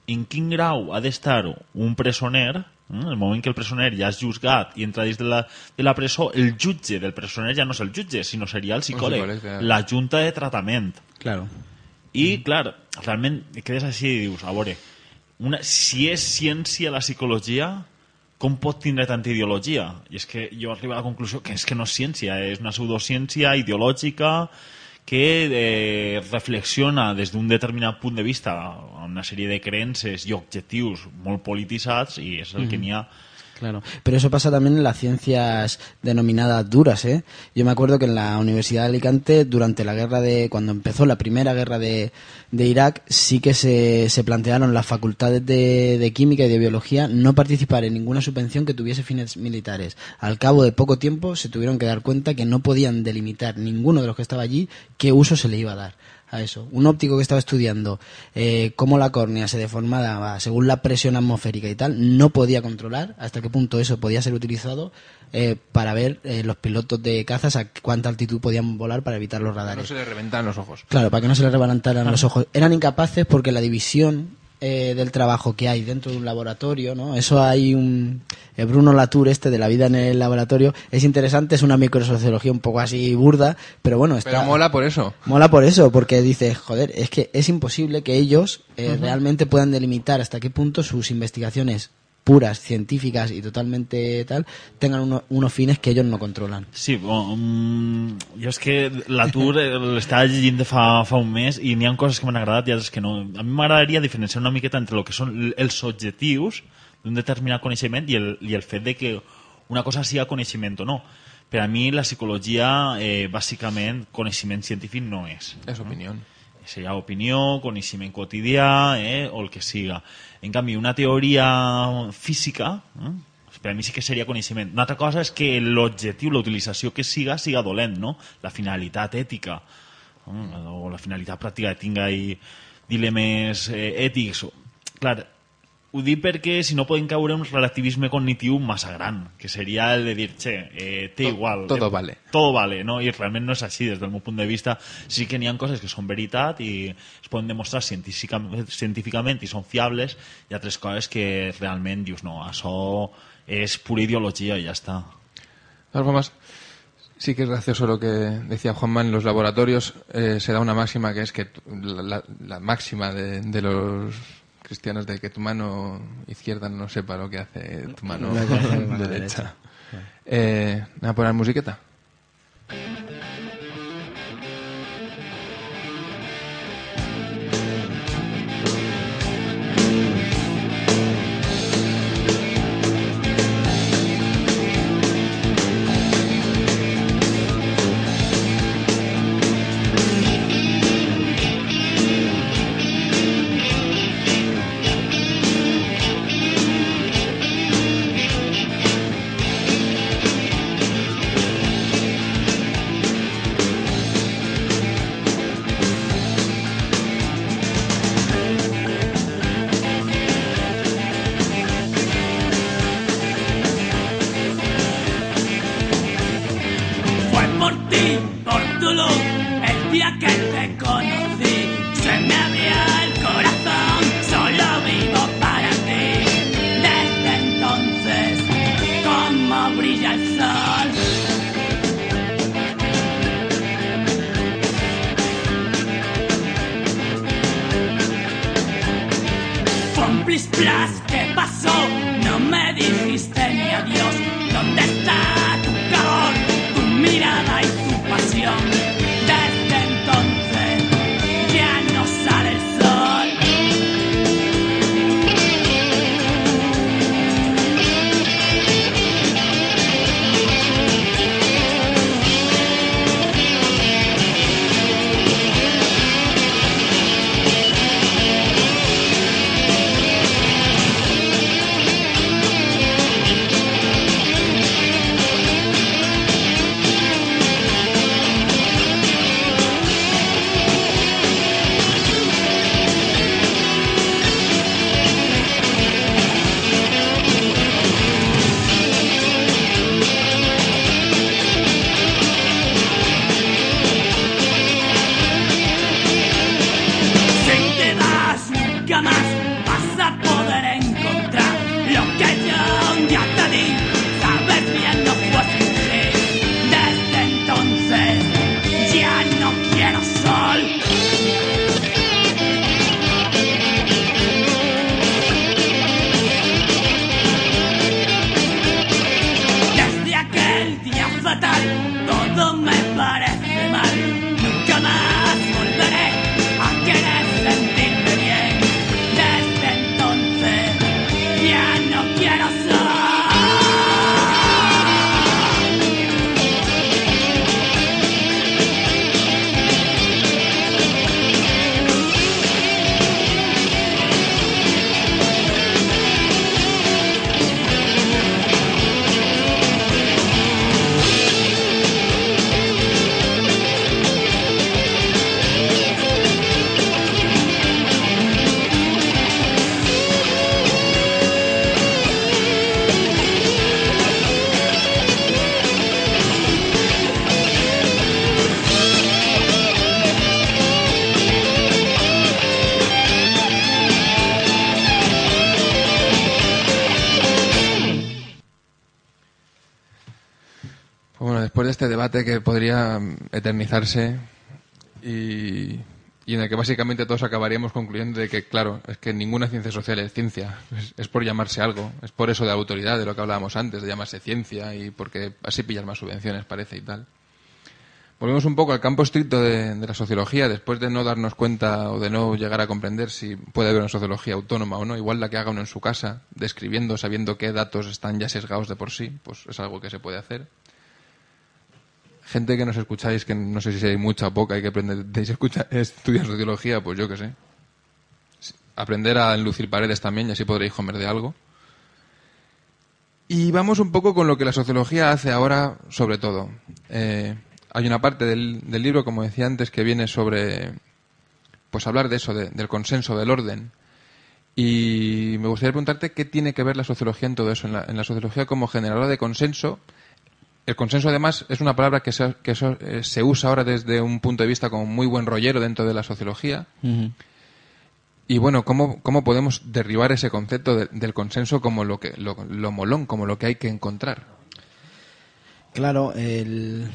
en quin grau ha d'estar un presoner, mm? el moment que el presoner ja és juzgat i entra dins de la, de la presó, el jutge del presoner ja no és el jutge, sinó seria el psicòleg, psicòleg, ja. la junta de tratament. Claro. I, clar, realment quedes així i dius, a veure, una, si és ciència la psicologia, com pot tindre tanta ideologia? I és que jo arribo a la conclusió que és que no és ciència, és una pseudociència ideològica que eh, reflexiona des d'un determinat punt de vista una sèrie de creences i objectius molt polititzats i és el que n'hi ha Claro, pero eso pasa también en las ciencias denominadas duras, ¿eh? Yo me acuerdo que en la Universidad de Alicante, durante la guerra de, cuando empezó la primera guerra de, Irak, sí que se, se plantearon las facultades de, de química y de biología no participar en ninguna subvención que tuviese fines militares. Al cabo de poco tiempo se tuvieron que dar cuenta que no podían delimitar ninguno de los que estaba allí qué uso se le iba a dar a eso. Un óptico que estaba estudiando eh, cómo la córnea se deformaba según la presión atmosférica y tal, no podía controlar hasta qué punto eso podía ser utilizado eh, para ver eh, los pilotos de cazas a cuánta altitud podían volar para evitar los No radares. se le reventan los ojos. Claro, para que no se les reventaran los ojos. Eran incapaces porque la división eh, del trabajo que hay dentro de un laboratorio, ¿no? Eso hay un... el Bruno Latour este de la vida en el laboratorio es interesante, es una microsociología un poco así burda, pero bueno, está... Pero mola por eso. Mola por eso, porque dices, joder, es que es imposible que ellos eh, realmente puedan delimitar hasta qué punto sus investigaciones puras, científicas y totalmente tal, tengan uno- unos fines que ellos no controlan. Sí, um, jo és que l'atur eh, l'estava llegint de fa, fa un mes i n'hi ha coses que m'han agradat i altres que no. A mi m'agradaria diferenciar una miqueta entre el que són els objectius d'un determinat coneixement i el, i el fet de que una cosa siga coneixement o no. Per a mi la psicologia, eh, bàsicament, coneixement científic no és. Es opinión. seria opinió, coneixement quotidià eh, o el que siga. En canvi, una teoria física, eh, per a mi sí que seria coneixement. Una altra cosa és que l'objectiu, la utilització que siga, siga dolent, no? La finalitat ètica eh, o la finalitat pràctica que i dilemes eh, ètics. Clar, ho dic perquè si no podem caure en un relativisme cognitiu massa gran, que seria el de dir, che, eh, té igual. todo eh, vale. Todo vale, no? I realment no és així, des del meu punt de vista. Sí que n'hi ha coses que són veritat i es poden demostrar científicament, científicament i són fiables, i altres coses que realment dius, no, això és pura ideologia i ja està. Todas formas, sí que es gracioso lo que decía Juanma en los laboratorios. eh, se da una máxima que es que la, la- la máxima de, de los cristianos de que tu mano izquierda no sepa lo que hace tu mano derecha. Eh, ¿Nada poner musiqueta? Un Bueno, después de este debate que podría mm, eternizarse y, en el que básicamente todos acabaríamos concluyendo de que, claro, es que ninguna ciencia social es ciencia, es, por llamarse algo, es por eso de autoridad, de lo que hablábamos antes, de llamarse ciencia y porque así pillas más subvenciones, parece y tal. Volvemos un poco al campo estricto de la sociología, después de no darnos cuenta o de no llegar a comprender si puede haber una sociología autónoma o no, igual la que haga uno en su casa, describiendo, sabiendo qué datos están ya sesgados de por sí, pues es algo que se puede hacer. Gente que nos escucháis, que no sé si hay mucha o poca y que aprendéis a escuchar, estudiar sociología, pues yo qué sé. Aprender a enlucir paredes también y así podréis comer de algo. Y vamos un poco con lo que la sociología hace ahora, sobre todo. Eh, hay una parte del, libro, como decía antes, que viene sobre, pues hablar de eso, de- del consenso, del orden. Y me gustaría preguntarte qué tiene que ver la sociología en todo eso. En la, en la sociología como generadora de consenso, el consenso además es una palabra que, se, que eh, se usa ahora desde un punto de vista como muy buen rollero dentro de la sociología. Y bueno, ¿cómo, cómo podemos derribar ese concepto de- del consenso como lo, que, lo, lo molón, como lo que hay que encontrar? Claro, el-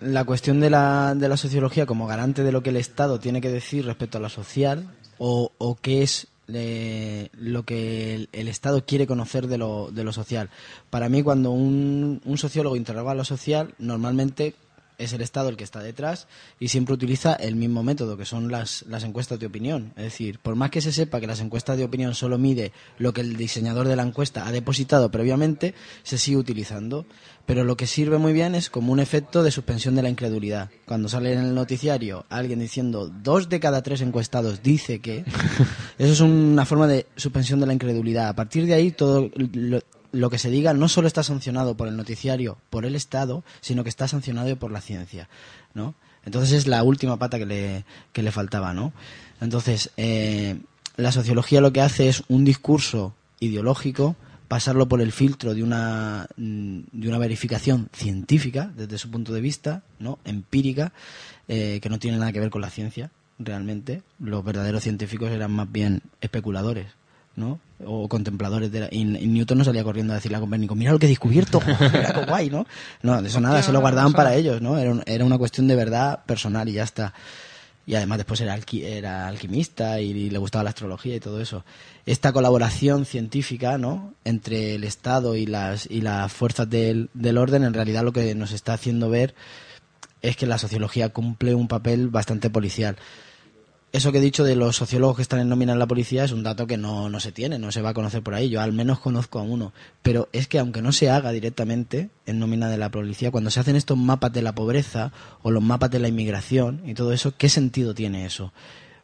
la cuestión de la, de la sociología como garante de lo que el Estado tiene que decir respecto a lo social o, o qué es eh, lo que el, el Estado quiere conocer de lo, de lo social. Para mí, cuando un, un sociólogo interroga lo social, normalmente es el Estado el que está detrás y siempre utiliza el mismo método, que son las, las encuestas de opinión. Es decir, por más que se sepa que las encuestas de opinión solo mide lo que el diseñador de la encuesta ha depositado previamente, se sigue utilizando. Pero lo que sirve muy bien es como un efecto de suspensión de la incredulidad. Cuando sale en el noticiario alguien diciendo dos de cada tres encuestados dice que, eso es una forma de suspensión de la incredulidad. A partir de ahí todo lo, lo que se diga no solo está sancionado por el noticiario, por el Estado, sino que está sancionado por la ciencia, ¿no? Entonces es la última pata que le, que le faltaba, ¿no? Entonces, eh, la sociología lo que hace es un discurso ideológico, pasarlo por el filtro de una, mm, de una verificación científica, desde su punto de vista, ¿no? Empírica, eh, que no tiene nada que ver con la ciencia, realmente. Los verdaderos científicos eran más bien especuladores, ¿no? O contempladores de la- y, y Newton no salía corriendo a decirle a Copérnico, mira lo que he descubierto, mira qué guay, ¿no? No, de eso nada, se lo guardaban para ellos, ¿no? Era, un- era una cuestión de verdad personal y ya está. Y además después era, alqui- era alquimista y, le gustaba la astrología y todo eso. Esta colaboración científica, ¿no? Entre el Estado y las, y las fuerzas del, del orden, en realidad lo que nos está haciendo ver es que la sociología cumple un papel bastante policial. Eso que he dicho de los sociólogos que están en nómina en la policía es un dato que no, no se tiene, no se va a conocer por ahí. Yo al menos conozco a uno. Pero es que aunque no se haga directamente en nómina de la policía, cuando se hacen estos mapas de la pobreza o los mapas de la inmigración y todo eso, ¿qué sentido tiene eso?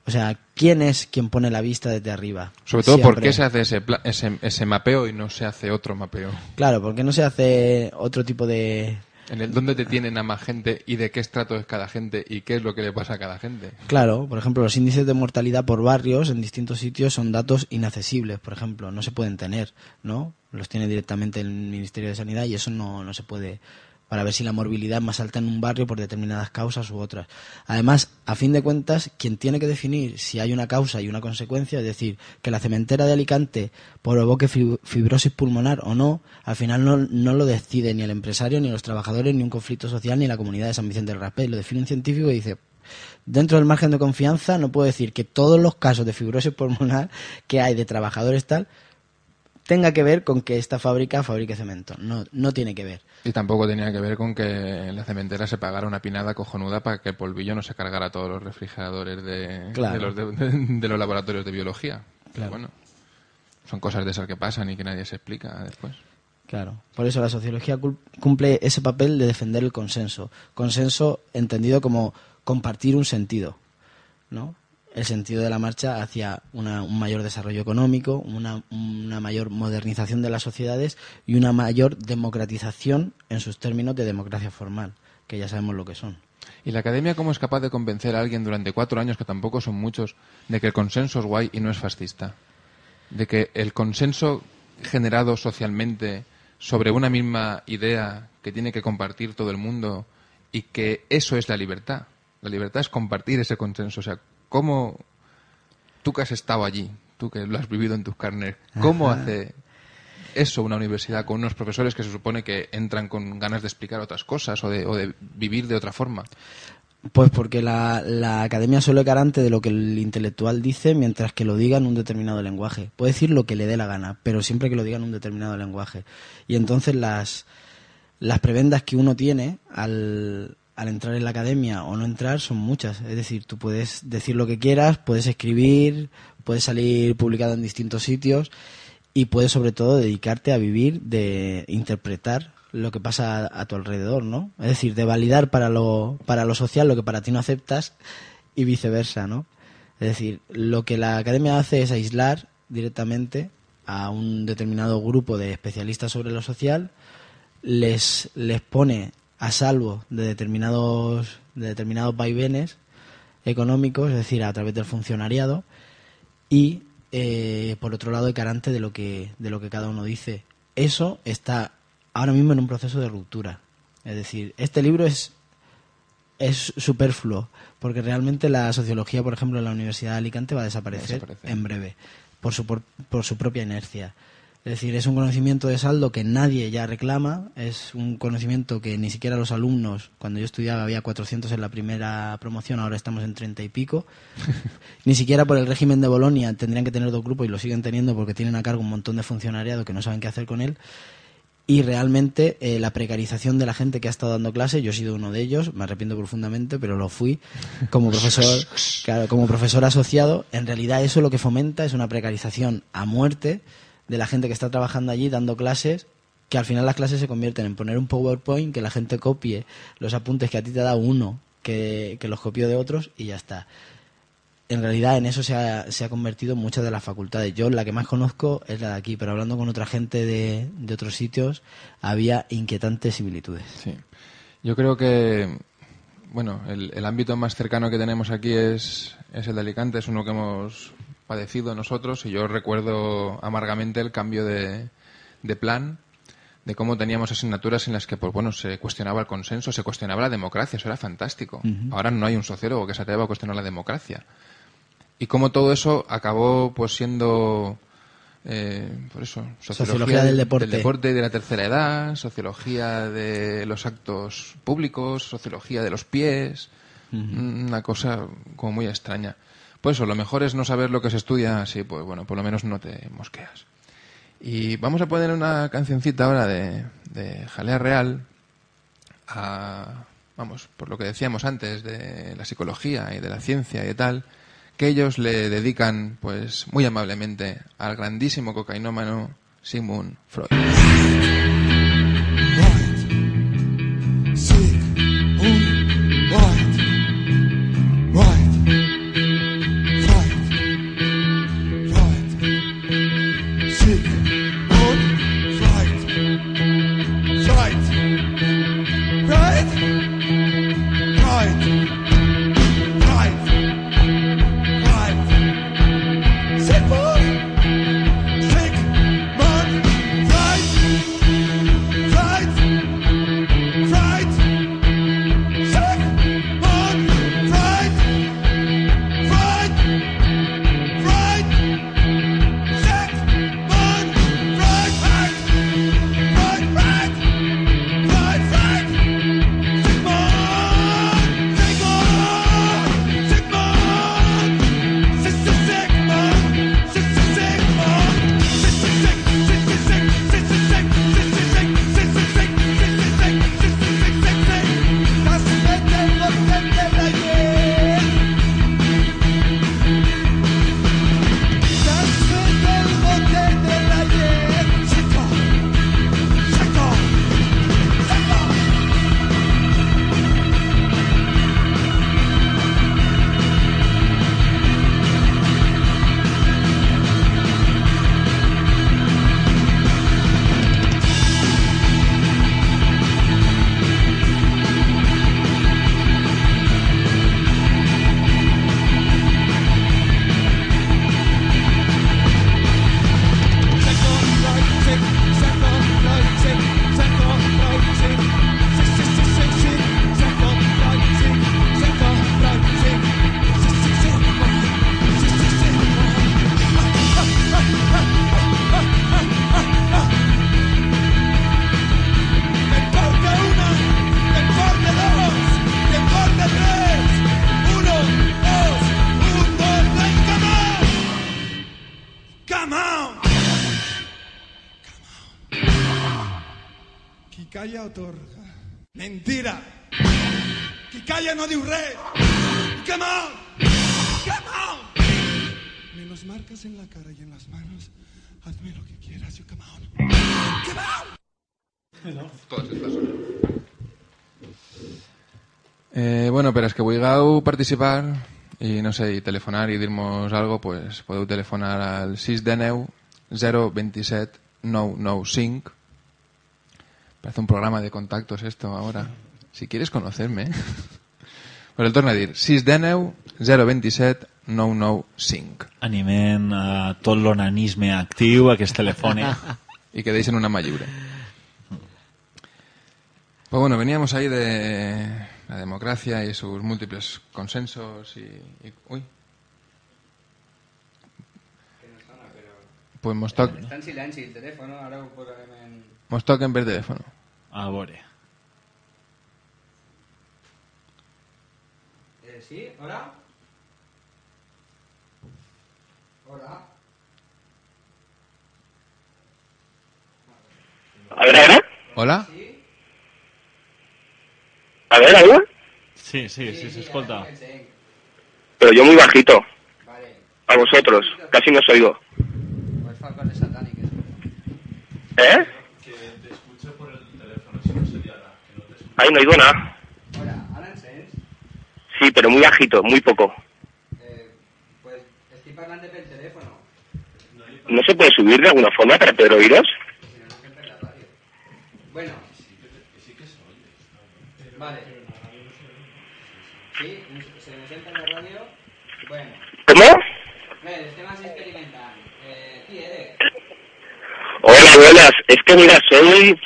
O sea, ¿quién es quien pone la vista desde arriba? Sobre todo, ¿por Siempre. qué se hace ese, ese, ese mapeo y no se hace otro mapeo? Claro, ¿por qué no se hace otro tipo de, En el dónde detienen a más gente y de qué estrato es cada gente y qué es lo que le pasa a cada gente. Claro, por ejemplo, los índices de mortalidad por barrios en distintos sitios son datos inaccesibles, por ejemplo, no se pueden tener, ¿no? Los tiene directamente el Ministerio de Sanidad y eso no, no se puede para ver si la morbilidad es más alta en un barrio por determinadas causas u otras. Además, a fin de cuentas, quien tiene que definir si hay una causa y una consecuencia, es decir, que la cementera de Alicante provoque fib- fibrosis pulmonar o no, al final no, lo decide ni el empresario, ni los trabajadores, ni un conflicto social, ni la comunidad de San Vicente del Raspel. Lo define un científico y dice, dentro del margen de confianza no puedo decir que todos los casos de fibrosis pulmonar que hay de trabajadores tal tenga que ver con que esta fábrica fabrique cemento. No, no tiene que ver. Y tampoco tenía que ver con que en la cementera se pagara una pinada cojonuda para que el polvillo no se cargara todos los refrigeradores de, Claro. de, los, de- de- de los laboratorios de biología. Pero Claro. bueno, son cosas de esas que pasan y que nadie se explica después. Claro. Por eso la sociología cumple ese papel de defender el consenso. Consenso entendido como compartir un sentido, ¿no? El sentido de la marcha hacia una- un mayor desarrollo económico, una, mayor modernización de las sociedades y una mayor democratización en sus términos de democracia formal, que ya sabemos lo que son. ¿Y la academia cómo es capaz de convencer a alguien durante cuatro años, que tampoco son muchos, de que el consenso es guay y no es fascista? De que el consenso generado socialmente sobre una misma idea que tiene que compartir todo el mundo y que eso es la libertad. La libertad es compartir ese consenso. ¿Cómo tú que has estado allí, tú que lo has vivido en tus carnes, cómo Ajá. hace eso una universidad con unos profesores que se supone que entran con ganas de explicar otras cosas o de, o de vivir de otra forma? Pues porque la, la academia solo es garante de lo que el intelectual dice mientras que lo diga en un determinado lenguaje. Puede decir lo que le dé la gana, pero siempre que lo diga en un determinado lenguaje. Y entonces las, las prebendas que uno tiene al, al entrar en la academia o no entrar son muchas. Es decir, tú puedes decir lo que quieras, puedes escribir, puedes salir publicado en distintos sitios y puedes sobre todo dedicarte a vivir de interpretar lo que pasa a, tu alrededor, ¿no? Es decir, de validar para lo, para lo social lo que para ti no aceptas y viceversa, ¿no? Es decir, lo que la academia hace es aislar directamente a un determinado grupo de especialistas sobre lo social, les, les pone a salvo de determinados, de determinados vaivenes económicos, es decir, a través del funcionariado, y eh, por otro lado es garante de lo que, de lo que cada uno dice. Eso está ahora mismo en un proceso de ruptura. Es decir, este libro es, es superfluo, porque realmente la sociología, por ejemplo, en la Universidad de Alicante va a desaparecer Desaparecer. en breve, por su, por, por su propia inercia. Es decir, es un conocimiento de saldo que nadie ya reclama, es un conocimiento que ni siquiera los alumnos, cuando yo estudiaba había 400 en la primera promoción, ahora estamos en 30 y pico. ni siquiera por el régimen de Bolonia tendrían que tener dos grupos y lo siguen teniendo porque tienen a cargo un montón de funcionariado que no saben qué hacer con él. Y realmente eh, la precarización de la gente que ha estado dando clase, yo he sido uno de ellos, me arrepiento profundamente, pero lo fui como profesor, claro, como profesor asociado. En realidad eso lo que fomenta es una precarización a muerte de la gente que está trabajando allí dando clases, que al final las clases se convierten en poner un PowerPoint, que la gente copie los apuntes que a ti te da uno, que, que los copió de otros y ya está. En realidad en eso se ha, se ha convertido muchas de las facultades. Yo la que más conozco es la de aquí, pero hablando con otra gente de, de otros sitios había inquietantes similitudes. Sí. Yo creo que, bueno, el, el ámbito más cercano que tenemos aquí es, es el de Alicante, es uno que hemos padecido nosotros y yo recuerdo amargamente el cambio de, de plan, de cómo teníamos asignaturas en las que, pues bueno, se cuestionaba el consenso, se cuestionaba la democracia, eso era fantástico. Ahora no hay un sociólogo que se atreva a cuestionar la democracia. Y cómo todo eso acabó pues siendo eh, por eso sociología, Sociología del deporte. del deporte y de la tercera edad sociología de los actos públicos sociología de los pies una cosa como muy extraña pues eso lo mejor es no saber lo que se estudia así pues bueno por lo menos no te mosqueas y vamos a poner una cancioncita ahora de, de Jalea Real a, vamos, por lo que decíamos antes de la psicología y de la ciencia y tal, que ellos le dedican, pues, muy amablemente al grandísimo cocainómano Sigmund Freud. Marcas en la cara y en las manos. Hazme lo que quieras, you come on. Come on! Todas estas son. Eh, bueno, pero es que vulgueu participar i no sé, i telefonar i dir-nos algo, pues podeu telefonar al 619 027 995 Parece un programa de contactos esto ahora. Si quieres conocerme. Pues el torno a dir. 619 027 995 Animem a tot l'onanisme actiu, aquest telefònic. y que en una mà lliure. Pues bueno, veníamos ahí de la democracia y sus múltiples consensos y... y- uy. Pues mos, toc, Està en silenci el telèfon, ara ho posarem en... mos toquen per teléfono. A veure. Eh, sí? Hola? Hola? A ver, a ver. Hola? A ver, ¿algo? Sí, sí, sí, s'escolta. Pero yo muy bajito. Vale. A vosotros. Casi no os oigo. Pues fa coses satàniques. ¿Eh? Ahí no oigo nada. Hola, ara em sents? Sí, pero muy bajito, muy poco. ¿No se puede subir de alguna forma para poder oíros? Bueno. Vale. Sí, se me sent per la ràdio? Bueno. ¿Cómo? Experimentant. Eh, eres? Hola, buenas. Es que mira, soy...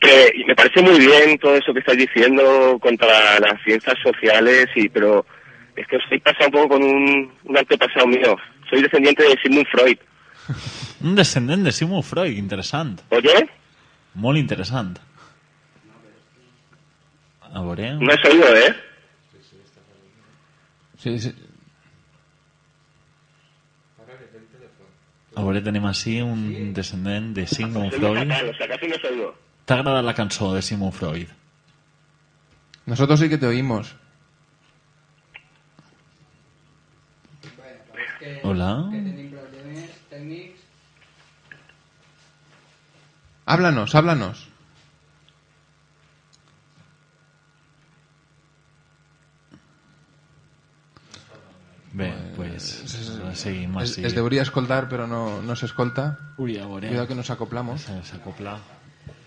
Que me parece muy bien todo eso que estáis diciendo contra las ciencias sociales, y pero es que os estoy pasando un poco con un, un antepasado mío. Soy descendiente de Sigmund Freud. Un descendent de Sigmund Freud, interessant. ¿Oye? Molt interessant. A veure... No has oído, ¿eh? Sí, sí. A veure, tenim així un descendent de Sigmund Freud. o sea, casi no. T'ha agradat la cançó de Sigmund Freud? Nosotros sí que te oímos. Que, Hola. que tenim problemes tècnics. Háblanos, háblanos. Bé, pues, seguim Es, així. es debería escoltar, pero no, no se escolta. Ui, a veure... Cuidado que nos acoplamos. Se- S'acopla.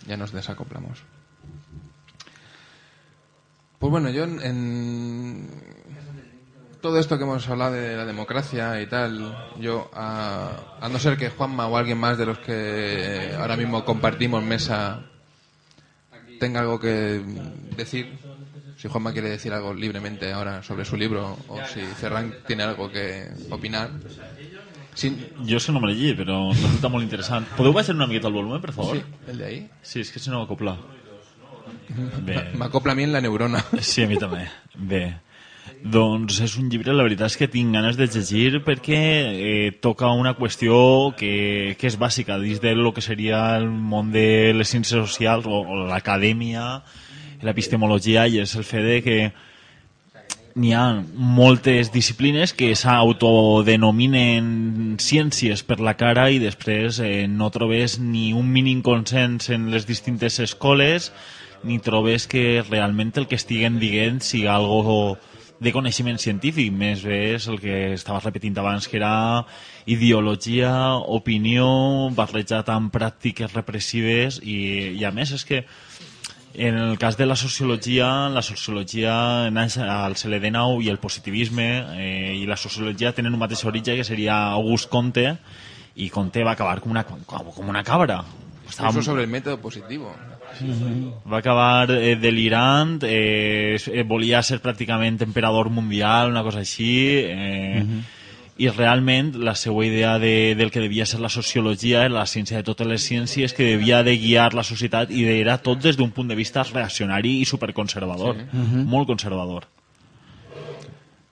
Ya nos desacoplamos. Pues bueno, yo en, en todo esto que hemos hablado de la democracia y tal, yo, a, a no ser que Juanma o alguien más de los que ahora mismo compartimos mesa tenga algo que decir, si Juanma quiere decir algo libremente ahora sobre su libro o si Ferran tiene algo que opinar, sin, és que no me llegit, però resulta molt interessant. Podeu baixar una miqueta el volum, per favor? sí, el de ahí, Sí, és que si no m'acopla. Bé, me acopla a mí en la neurona. Sí, a mi també. Bé, doncs és un llibre, la veritat és que tinc ganes de llegir perquè eh, toca una qüestió que, que és bàsica dins de lo que seria el món de les ciències socials o, o l'acadèmia, l'epistemologia, i és el fet de que n'hi ha moltes disciplines que s'autodenominen ciències per la cara i després eh, no trobes ni un mínim consens en les distintes escoles ni trobes que realment el que estiguen dient sigui algo de coneixement científic, més bé és el que estaves repetint abans, que era ideologia, opinió, barrejat amb pràctiques repressives i, i a més és que en el cas de la sociologia, la sociologia naix al segle XIX i el positivisme eh, i la sociologia tenen un mateix origen que seria August Comte i Comte va acabar com una, com, una cabra. Estava, Eso sobre el método positivo. Va acabar eh, delirant, eh, eh, volia ser pràcticament emperador mundial, una cosa així, eh, i realment la seva idea de, del que devia ser la sociologia la ciència de totes les ciències que devia de guiar la societat i era tot des d'un punt de vista reaccionari i superconservador, molt conservador.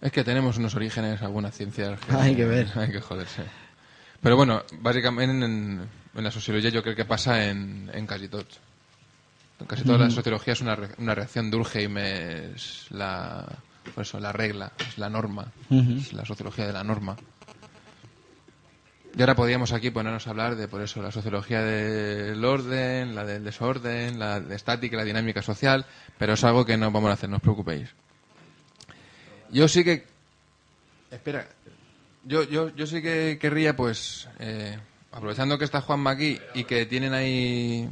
Es que tenemos unos orígenes, algunas ciencias que Hay que ver. Hay que joderse. Pero bueno, básicamente en, en la sociología yo creo que pasa en, en casi todos. Casi toda la sociología es una, re- una reacción de Durkheim, es la, por eso, la regla, es la norma, es la sociología de la norma. Y ahora podríamos aquí ponernos a hablar de, por eso, la sociología del orden, la del desorden, la de estática, la dinámica social, pero es algo que no vamos a hacer, no os preocupéis. Yo sí que... Espera, yo, yo, yo sí que querría, pues, eh, aprovechando que está Juanma aquí y que tienen ahí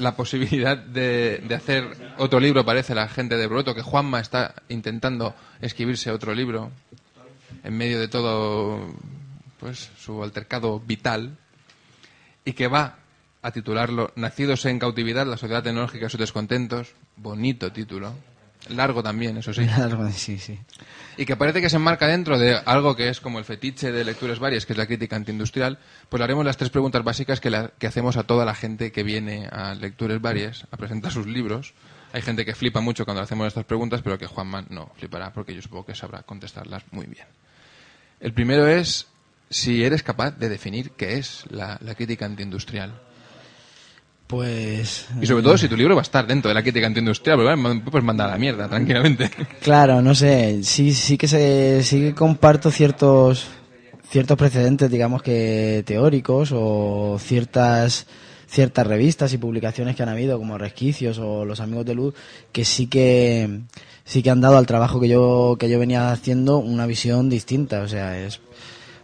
la posibilidad de, de hacer otro libro, parece la gente de Broto, que Juanma está intentando escribirse otro libro en medio de todo pues su altercado vital y que va a titularlo Nacidos en cautividad, la sociedad tecnológica y sus descontentos. Bonito título. Largo también, eso sí. sí, sí. Y que parece que se enmarca dentro de algo que es como el fetiche de lecturas varias, que es la crítica antiindustrial, pues le haremos las tres preguntas básicas que, la- que hacemos a toda la gente que viene a lecturas varias a presentar sus libros. Hay gente que flipa mucho cuando le hacemos estas preguntas, pero que Juanma no flipará, porque yo supongo que sabrá contestarlas muy bien. El primero es si eres capaz de definir qué es la, la crítica antiindustrial. Pues... Y sobre eh, todo si tu libro va a estar dentro de la crítica bueno, pues manda a la mierda, tranquilamente. Claro, no sé, sí, sí que se, sí que comparto ciertos, ciertos precedentes, digamos que teóricos o ciertas, ciertas revistas y publicaciones que han habido, como Resquicios o Los Amigos de Luz, que sí que, sí que han dado al trabajo que yo, que yo venía haciendo una visión distinta, o sea, es,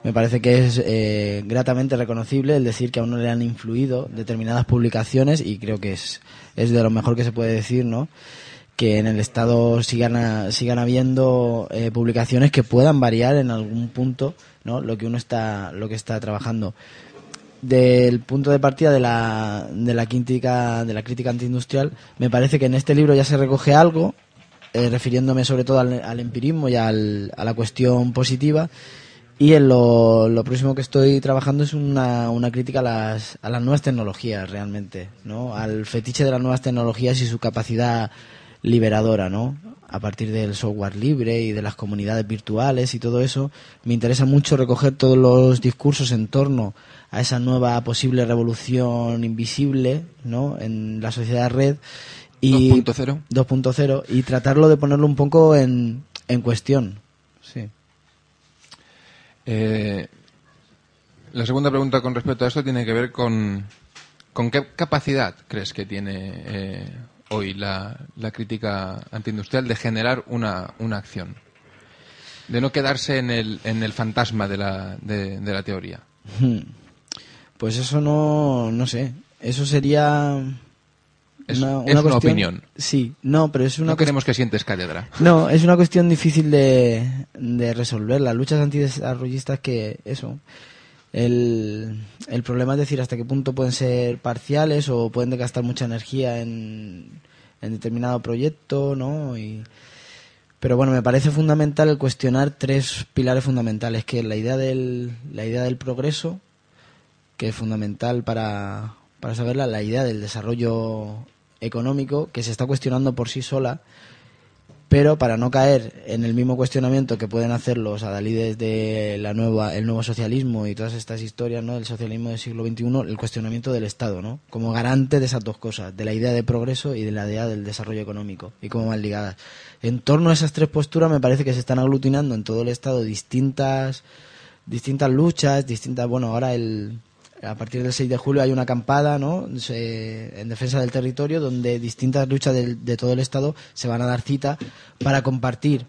me parece que es eh, gratamente reconocible el decir que a uno le han influido determinadas publicaciones y creo que es, es de lo mejor que se puede decir, ¿no? que en el Estado sigan, a- sigan habiendo eh, publicaciones que puedan variar en algún punto ¿no? lo que uno está lo que está trabajando del punto de partida de la, de la crítica de la crítica antiindustrial me parece que en este libro ya se recoge algo eh, refiriéndome sobre todo al, al empirismo y al- a la cuestión positiva y en lo, lo próximo que estoy trabajando es una, una crítica a las, a las nuevas tecnologías realmente, ¿no? Al fetiche de las nuevas tecnologías y su capacidad liberadora, ¿no? A partir del software libre y de las comunidades virtuales y todo eso, me interesa mucho recoger todos los discursos en torno a esa nueva posible revolución invisible, ¿no? En la sociedad red y 2.0. 2.0 y tratarlo de ponerlo un poco en, en cuestión. Sí. Eh, la segunda pregunta con respecto a esto tiene que ver con, con qué capacidad crees que tiene eh, hoy la, la crítica antiindustrial de generar una, una acción. De no quedarse en el, en el fantasma de la, de, la teoría. Hmm. Pues eso no, no sé. Eso sería Es- es una cuestión- opinión. Sí, no, pero es una No queremos que sientes cátedra. No, es una cuestión difícil de, de resolver. Las luchas antidesarrollistas que eso. El, el problema es decir hasta qué punto pueden ser parciales o pueden gastar mucha energía en, en determinado proyecto, ¿no? Y, pero bueno, me parece fundamental cuestionar tres pilares fundamentales, que es la idea del, la idea del progreso, que es fundamental para, para saberla, la idea del desarrollo económico, que se está cuestionando por sí sola, pero para no caer en el mismo cuestionamiento que pueden hacer los adalides de la nueva, el nuevo socialismo y todas estas historias, ¿no? Del socialismo del siglo XXI, el cuestionamiento del Estado, ¿no? Como garante de esas dos cosas, de la idea de progreso y de la idea del desarrollo económico, y cómo van ligadas. En torno a esas tres posturas me parece que se están aglutinando en todo el Estado distintas, distintas luchas, distintas, bueno, ahora el, a partir del 6 de julio hay una acampada ¿no? Se- en defensa del territorio donde distintas luchas de, todo el Estado se van a dar cita para compartir,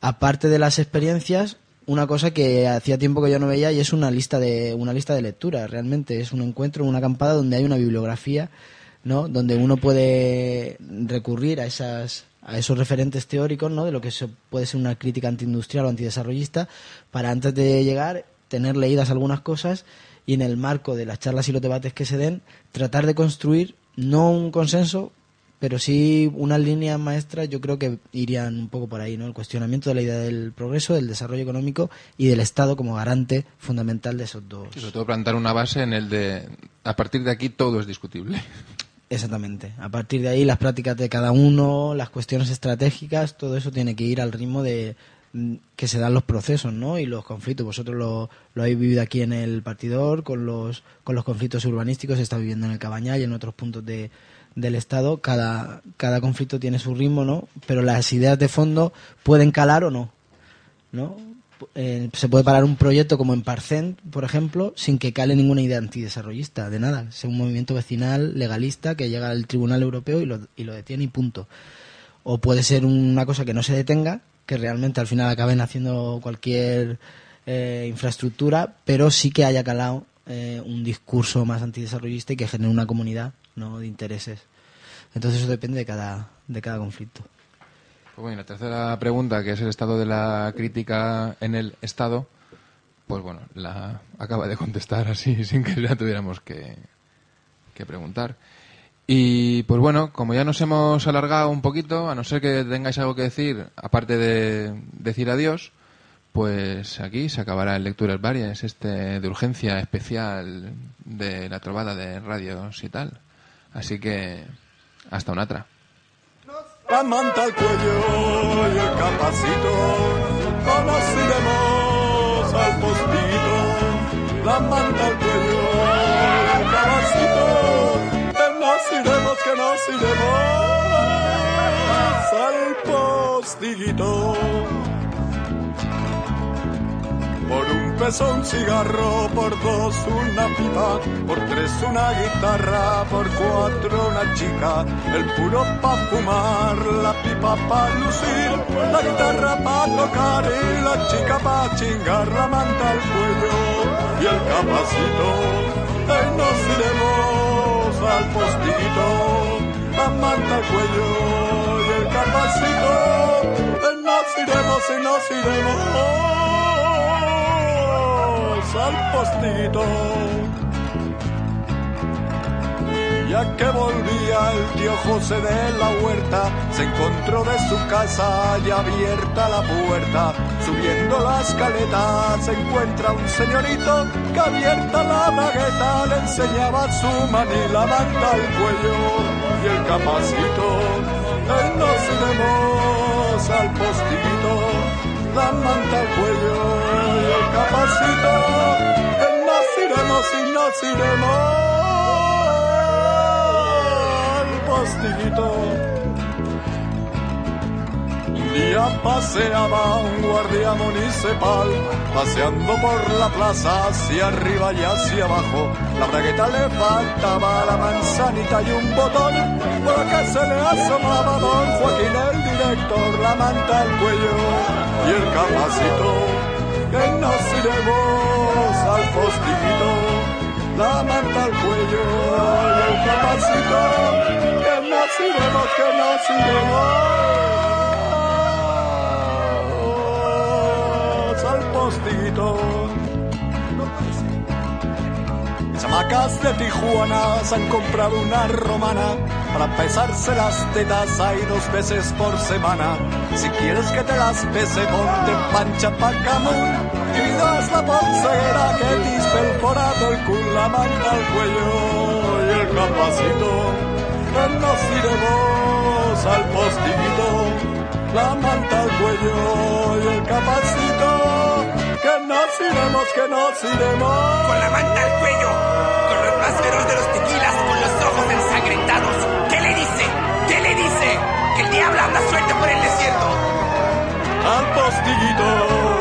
aparte de las experiencias, una cosa que hacía tiempo que yo no veía y es una lista de una lista de lectura. Realmente es un encuentro, una acampada donde hay una bibliografía, ¿no? donde uno puede recurrir a esas a esos referentes teóricos, ¿no? De lo que puede ser una crítica antiindustrial o antidesarrollista, para antes de llegar tener leídas algunas cosas y en el marco de las charlas y los debates que se den, tratar de construir no un consenso, pero sí unas líneas maestras, yo creo que irían un poco por ahí, ¿no? El cuestionamiento de la idea del progreso, del desarrollo económico y del Estado como garante fundamental de esos dos. Y sobre todo plantar una base en el de, a partir de aquí todo es discutible. Exactamente. A partir de ahí, las prácticas de cada uno, las cuestiones estratégicas, todo eso tiene que ir al ritmo de, que se dan los procesos ¿no? y los conflictos. Vosotros lo, lo habéis vivido aquí en el partidor con los, con los conflictos urbanísticos, se está viviendo en el Cabañal y en otros puntos de, del Estado. Cada, cada conflicto tiene su ritmo, ¿no? pero las ideas de fondo pueden calar o no. ¿no? Eh, se puede parar un proyecto como en Parcent, por ejemplo, sin que cale ninguna idea antidesarrollista, de nada. Es un movimiento vecinal legalista que llega al Tribunal Europeo y lo, y lo detiene y punto. O puede ser una cosa que no se detenga, que realmente al final acaben haciendo cualquier eh, infraestructura, pero sí que haya calado eh, un discurso más antidesarrollista y que genere una comunidad ¿no? de intereses. Entonces eso depende de cada, de cada conflicto. Pues bueno, y la tercera pregunta, que es el estado de la crítica en el Estado, pues bueno, la acaba de contestar así, sin que la tuviéramos que, que preguntar. Y pues bueno, como ya nos hemos alargado un poquito, a no ser que tengáis algo que decir, aparte de decir adiós, pues aquí se acabará el Lecturas Varias, este de urgencia especial de la trovada de radios y tal. Así que hasta una otra. La manta al cuello y el capacito, al postito. La manta al cuello iremos al postiguito. Por un peso un cigarro, por dos una pipa, por tres una guitarra, por cuatro una chica, el puro pa' fumar, la pipa pa' lucir, la guitarra pa' tocar y la chica pa' chingar, la manta al cuello y el capacito, ahí nos iremos al postiguito, al cuello y el ahí nos iremos y nos iremos al postito. Ya que volvía el tío José de la huerta, se encontró de su casa ya abierta la puerta. Subiendo la escaleta se encuentra un señorito que abierta la bagueta le enseñaba su manila, manda al cuello y el capacito. Nos iremos al postito la manta al cuello y el capacito, nos iremos y nos iremos al postiguito. Día paseaba un guardia municipal, paseando por la plaza hacia arriba y hacia abajo. La bragueta le faltaba la manzanita y un botón, por acá se le asomaba don Joaquín el director, la manta al cuello y el capacito, que nos iremos al postiguito, la manta al cuello y el capacito, que nos iremos, que nos iremos al postiguito. Chamacas de Tijuana se han comprado una romana para pesarse las tetas hay dos veces por semana. Si quieres que te las pese, ponte pancha pa' camón. Y das la polsera que te perforado el culo, la manta al cuello y el capacito. Nos iremos al postiguito, la manta al cuello y el capacito. Que nos iremos, que nos iremos. Con la manta al cuello, con los más feroz de los tequilas, con los ojos ensangrentados. ¿Qué le dice? ¿Qué le dice? Que el diablo anda suelto por el desierto. Al postiguito